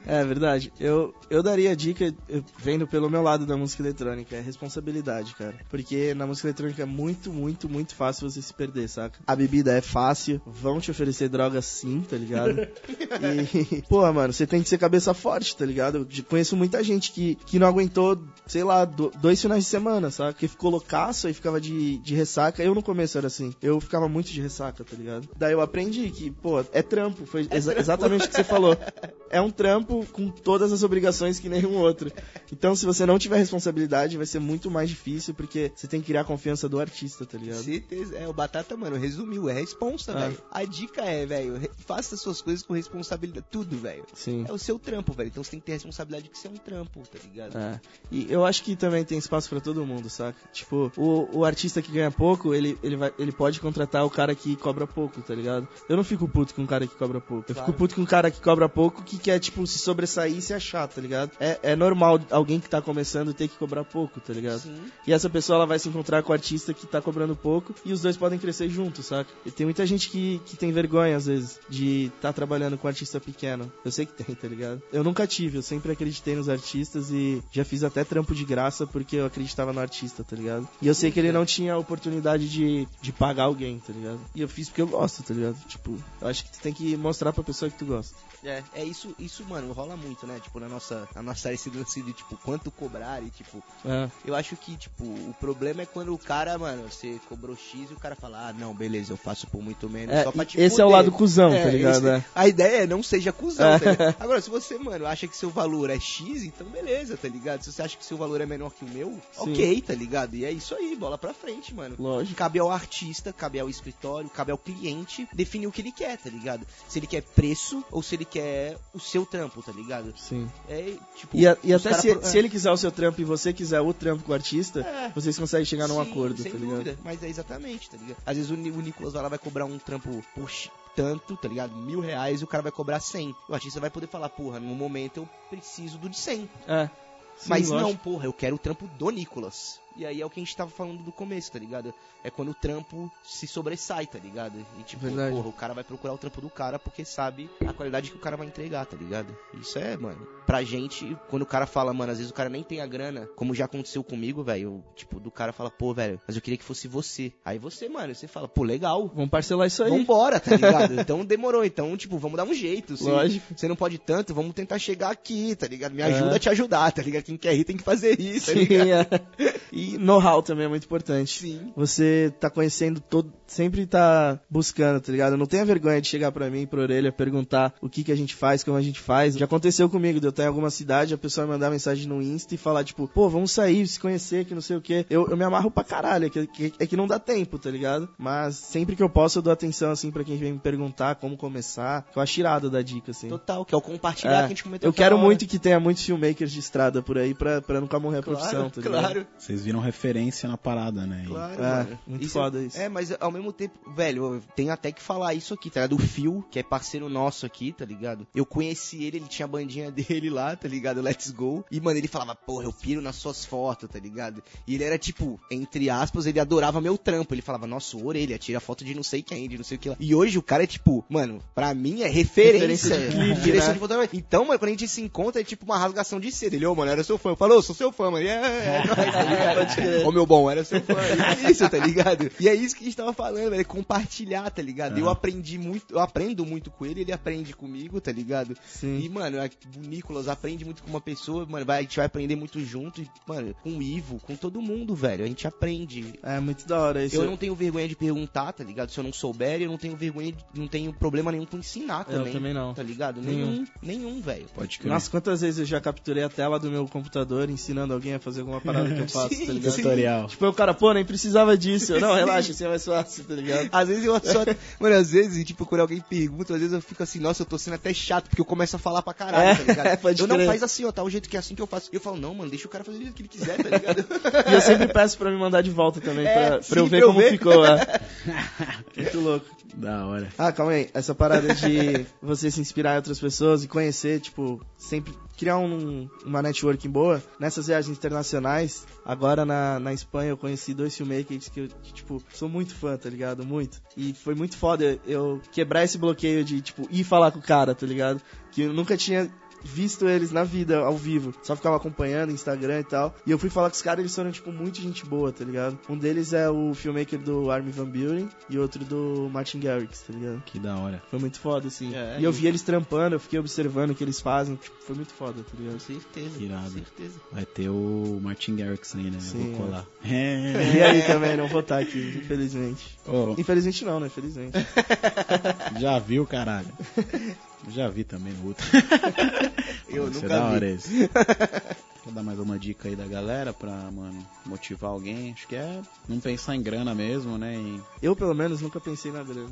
É verdade. Eu, eu daria a dica, eu- vendo pelo meu lado da música eletrônica, é responsabilidade, cara. Porque na música eletrônica é muito, muito, muito fácil você se perder, saca? A bebida é fácil, vão te oferecer drogas sim, tá ligado? E, pô, mano, você tem que ser cabeça forte, tá ligado? Eu conheço muita gente que, que não aguentou, sei lá, do- dois finais de semana, saca? Que ficou loucaço e ficava de, de ressaca. Eu no começo era assim, eu ficava muito de ressaca, tá ligado? Daí eu aprendi que, pô, é trampo, foi exa- exatamente o que você falou. é um trampo com todas as obrigações que nenhum outro. Então, se você não tiver responsabilidade, vai ser muito mais difícil, porque você tem que criar a confiança do artista, tá ligado? Certeza. É, o Batata, mano, resumiu. É responsa, É. velho. A dica é, velho, faça suas coisas com responsabilidade. Tudo, velho. Sim. É o seu trampo, velho. Então você tem que ter responsabilidade de que você é um trampo, tá ligado? É. E eu acho que também tem espaço pra todo mundo, saca? Tipo, o, o artista que ganha pouco, ele, ele, vai, ele pode contratar o cara que cobra pouco, tá ligado? Eu não fico puto com o cara que cobra pouco. Eu Claro. fico puto com o cara que cobra pouco que quer, tipo, se sobressair e se achar, tá ligado? É, é normal alguém que tá começando ter que cobrar pouco, tá ligado? Sim. E essa pessoa ela vai se encontrar com o artista que tá cobrando pouco e os dois podem crescer juntos, saca? E tem muita gente que, que tem vergonha, às vezes, de tá trabalhando com artista pequeno. Eu sei que tem, tá ligado? Eu nunca tive, eu sempre acreditei nos artistas e já fiz até trampo de graça porque eu acreditava no artista, tá ligado? E eu sei que ele não tinha a oportunidade de, de pagar alguém, tá ligado? E eu fiz porque eu gosto, tá ligado? Tipo, eu acho que tu tem que mostrar pra pessoa que tu gosta. É, é isso, isso, mano, rola muito, né? Tipo, na nossa, na nossa área esse lance de, tipo, quanto cobrar e, tipo, É. eu acho que, tipo, o problema é quando o cara, mano, você cobrou X e o cara fala, ah, não, beleza, eu faço por muito menos, É, só pra te esse é o lado cuzão, tá ligado? esse- É. A ideia é não seja cuzão, tá? Agora, se você, mano, acha que seu valor é X, então beleza, tá ligado? Se você acha que seu valor é menor que o meu, Sim. ok, tá ligado? E é isso aí, bola pra frente, mano. Lógico. Cabe ao artista, cabe ao escritório, cabe ao cliente definir o que ele quer, tá ligado? Se ele quer preço ou se ele quer o seu trampo, tá ligado? Sim. É, tipo... E, a- e até se, pro- se ele quiser o seu trampo e você quiser o trampo com o artista, É. vocês conseguem chegar num Sim, acordo, sem tá ligado? dúvida. Mas é exatamente, tá ligado? Às vezes o, o Nicolas vai lá vai cobrar um trampo por tanto, tá ligado? Mil reais e o cara vai cobrar cem. O artista vai poder falar, porra, no momento eu preciso do de cem. É. Sim, Mas não, lógico. porra, eu quero o trampo do Nicolas. E aí é o que a gente tava falando do começo, tá ligado? É quando o trampo se sobressai, tá ligado? E tipo, Verdade. porra, o cara vai procurar o trampo do cara porque sabe a qualidade que o cara vai entregar, tá ligado? Isso é, mano. Pra gente, quando o cara fala, mano, às vezes o cara nem tem a grana, como já aconteceu comigo, velho. Tipo, do cara fala, pô, velho, mas eu queria que fosse você. Aí você, mano, você fala, pô, legal. Vamos parcelar isso aí. Vambora, tá ligado? então demorou. Então, tipo, vamos dar um jeito. Se Lógico. você não pode tanto, vamos tentar chegar aqui, tá ligado? Me É. ajuda a te ajudar, tá ligado? Quem quer rir tem que fazer isso, tá Sim, ligado? é. E know-how também é muito importante. Sim. Você tá conhecendo todo. Sempre tá buscando, tá ligado? Não tenha vergonha de chegar pra mim, pra orelha, perguntar o que que a gente faz, como a gente faz. Já aconteceu comigo, de eu estar em alguma cidade, a pessoa me mandar mensagem no Insta e falar, tipo, pô, vamos sair, se conhecer, que não sei o quê. Eu, eu me amarro pra caralho, é que, que- é que não dá tempo, tá ligado? Mas sempre que eu posso, eu dou atenção, assim, pra quem vem me perguntar como começar. Que eu acho irado da dica, assim. Total, que é o compartilhar É, que a gente comentou eu quero hora. muito que tenha muitos filmmakers de estrada por aí pra, pra nunca morrer a profissão, Claro, tá ligado? claro, Vocês viram referência na parada, né? E- claro, É, muito foda isso. É, mas ao mesmo tempo, velho, eu tenho até que falar isso aqui, tá ligado? O Phil, que é parceiro nosso aqui, tá ligado? Eu conheci ele, ele tinha a bandinha dele lá, tá ligado? Let's Go. E, mano, ele falava, porra, eu piro nas suas fotos, tá ligado? E ele era tipo, entre aspas, ele adorava meu trampo. Ele falava, nossa, o orelha, tira foto de não sei quem, de não sei o que lá. E hoje o cara é tipo, mano, pra mim é referência. Referência de clipe, direção né? de fotografia. Então, mano, quando a gente se encontra, é tipo uma rasgação de seda. Ele, ô, mano, era seu fã. Eu falo, ô, sou seu fã, mano. E É, é, nóis, tá ligado? Pode crer. Ô, meu bom, era seu fã. É isso, tá ligado? E é isso que a gente tava falando, velho. é Compartilhar, tá ligado? Eu Ah. aprendi muito, eu aprendo muito com ele, ele aprende comigo, tá ligado? Sim. E, mano, a- o Nicolas aprende muito com uma pessoa, mano, vai, a gente vai aprender muito junto. E, mano, com o Ivo, com todo mundo, velho. A gente aprende. É muito da hora isso. Eu não tenho vergonha de perguntar, tá ligado? Se eu não souber, eu não tenho vergonha, de, não tenho problema nenhum com ensinar Eu também. também não. Tá ligado? Nenhum. Nenhum, nenhum, velho. Pode crer. Nossa, quantas vezes eu já capturei a tela do meu computador ensinando alguém a fazer alguma parada que eu faço, Sim, tá ligado? Tutorial. Tipo, o cara, pô, nem precisava disso. Eu, não, relaxa, assim é mais fácil, tá ligado? Às vezes eu só. Mano, às vezes, tipo, quando alguém pergunta, às vezes eu fico assim, nossa, eu tô sendo até chato, porque eu começo a falar pra caralho, É, tá ligado? pode eu não crer. faz assim, ó, tá o jeito que é assim que eu faço. Eu falo, não, mano, deixa o cara fazer o jeito que ele quiser, tá ligado? E eu sempre peço pra me mandar de volta também, É, pra, sim, pra eu ver pra eu como ver. ficou. É. Muito louco. Da hora. Ah, calma aí. Essa parada de você se inspirar em outras pessoas e conhecer, tipo, sempre criar um- uma networking boa. Nessas viagens internacionais, agora na, na Espanha eu conheci dois filmmakers que eu, que, tipo, sou muito fã, tá ligado? Muito. E foi muito foda eu quebrar esse bloqueio de, tipo, ir falar com o cara, tá ligado? Que eu nunca tinha visto eles na vida, ao vivo. Só ficava acompanhando Instagram e tal. E eu fui falar com os caras, eles foram, tipo, muito gente boa, tá ligado? Um deles é o filmmaker do Armin Van Buren e outro do Martin Garrix, tá ligado? Que da hora. Foi muito foda, assim. É, e eu e- vi eles trampando, eu fiquei observando o que eles fazem. Tipo, foi muito foda, tá ligado? certeza. Irado. Certeza. Vai ter o Martin Garrix aí, né? Eu Sim, Vou colar. E É. aí também, não vou estar aqui, infelizmente. Ô, Infelizmente não, né? Felizmente. já viu, caralho. Já vi também no outro. Eu Isso é nunca da hora vi. esse. Vou dar mais uma dica aí da galera pra, mano, motivar alguém. Acho que é não pensar em grana mesmo, né? E Eu, pelo menos, nunca pensei na grana.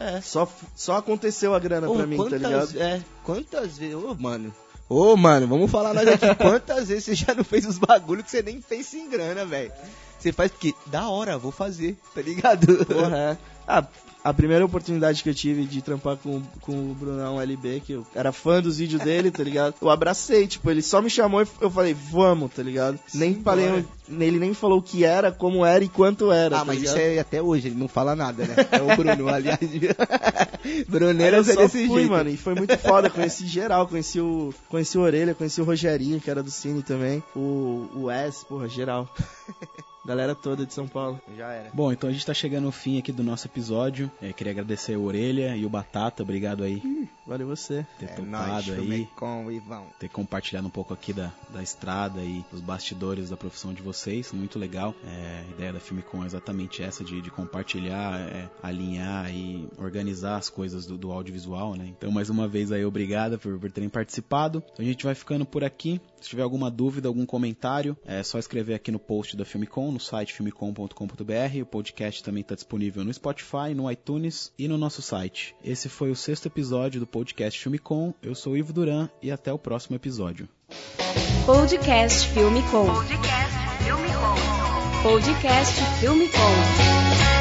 É, é. Só, só aconteceu a grana Ô, pra mim, tá quantas, ligado? É, quantas vezes. Ô, mano. Ô, mano, vamos falar nós aqui. Quantas vezes você já não fez os bagulhos que você nem pensa em grana, velho? Você faz porque, da hora, vou fazer, tá ligado? Porra, é. Ah, a primeira oportunidade que eu tive de trampar com, com o Brunão LB, que eu era fã dos vídeos dele, tá ligado? Eu abracei, tipo, ele só me chamou e eu falei, vamos, tá ligado? nem Sim, falei, bora. ele nem falou o que era, como era e quanto era, Ah, tá mas ligado? isso é até hoje, ele não fala nada, né? É o Bruno, aliás. Bruneiras eu é desse fui, jeito. mano, e foi muito foda, conheci geral, conheci o, conheci o Orelha, conheci o Rogerinho, que era do Cine também, o, o Wes, porra, geral. Galera toda de São Paulo. Já era. Bom, então a gente tá chegando ao fim aqui do nosso episódio. É, queria agradecer o Orelha e o Batata, obrigado aí Valeu você. ter É topado nóis, aí. com o Ivão. ter compartilhado um pouco aqui da, da estrada e dos bastidores da profissão de vocês. Muito legal. É, a ideia da Filmicom é exatamente essa, de, de compartilhar, é, alinhar e organizar as coisas do, do audiovisual, né? Então, mais uma vez aí, obrigado por, por terem participado. A gente vai ficando por aqui. Se tiver alguma dúvida, algum comentário, é só escrever aqui no post da Filmicom, no site filmicom.com.br. O podcast também está disponível no Spotify, no iTunes e no nosso site. Esse foi o sexto episódio do podcast Filmicom. Eu sou Ivo Duran e até o próximo episódio. Podcast Filme Com. Podcast Filme Com. Podcast.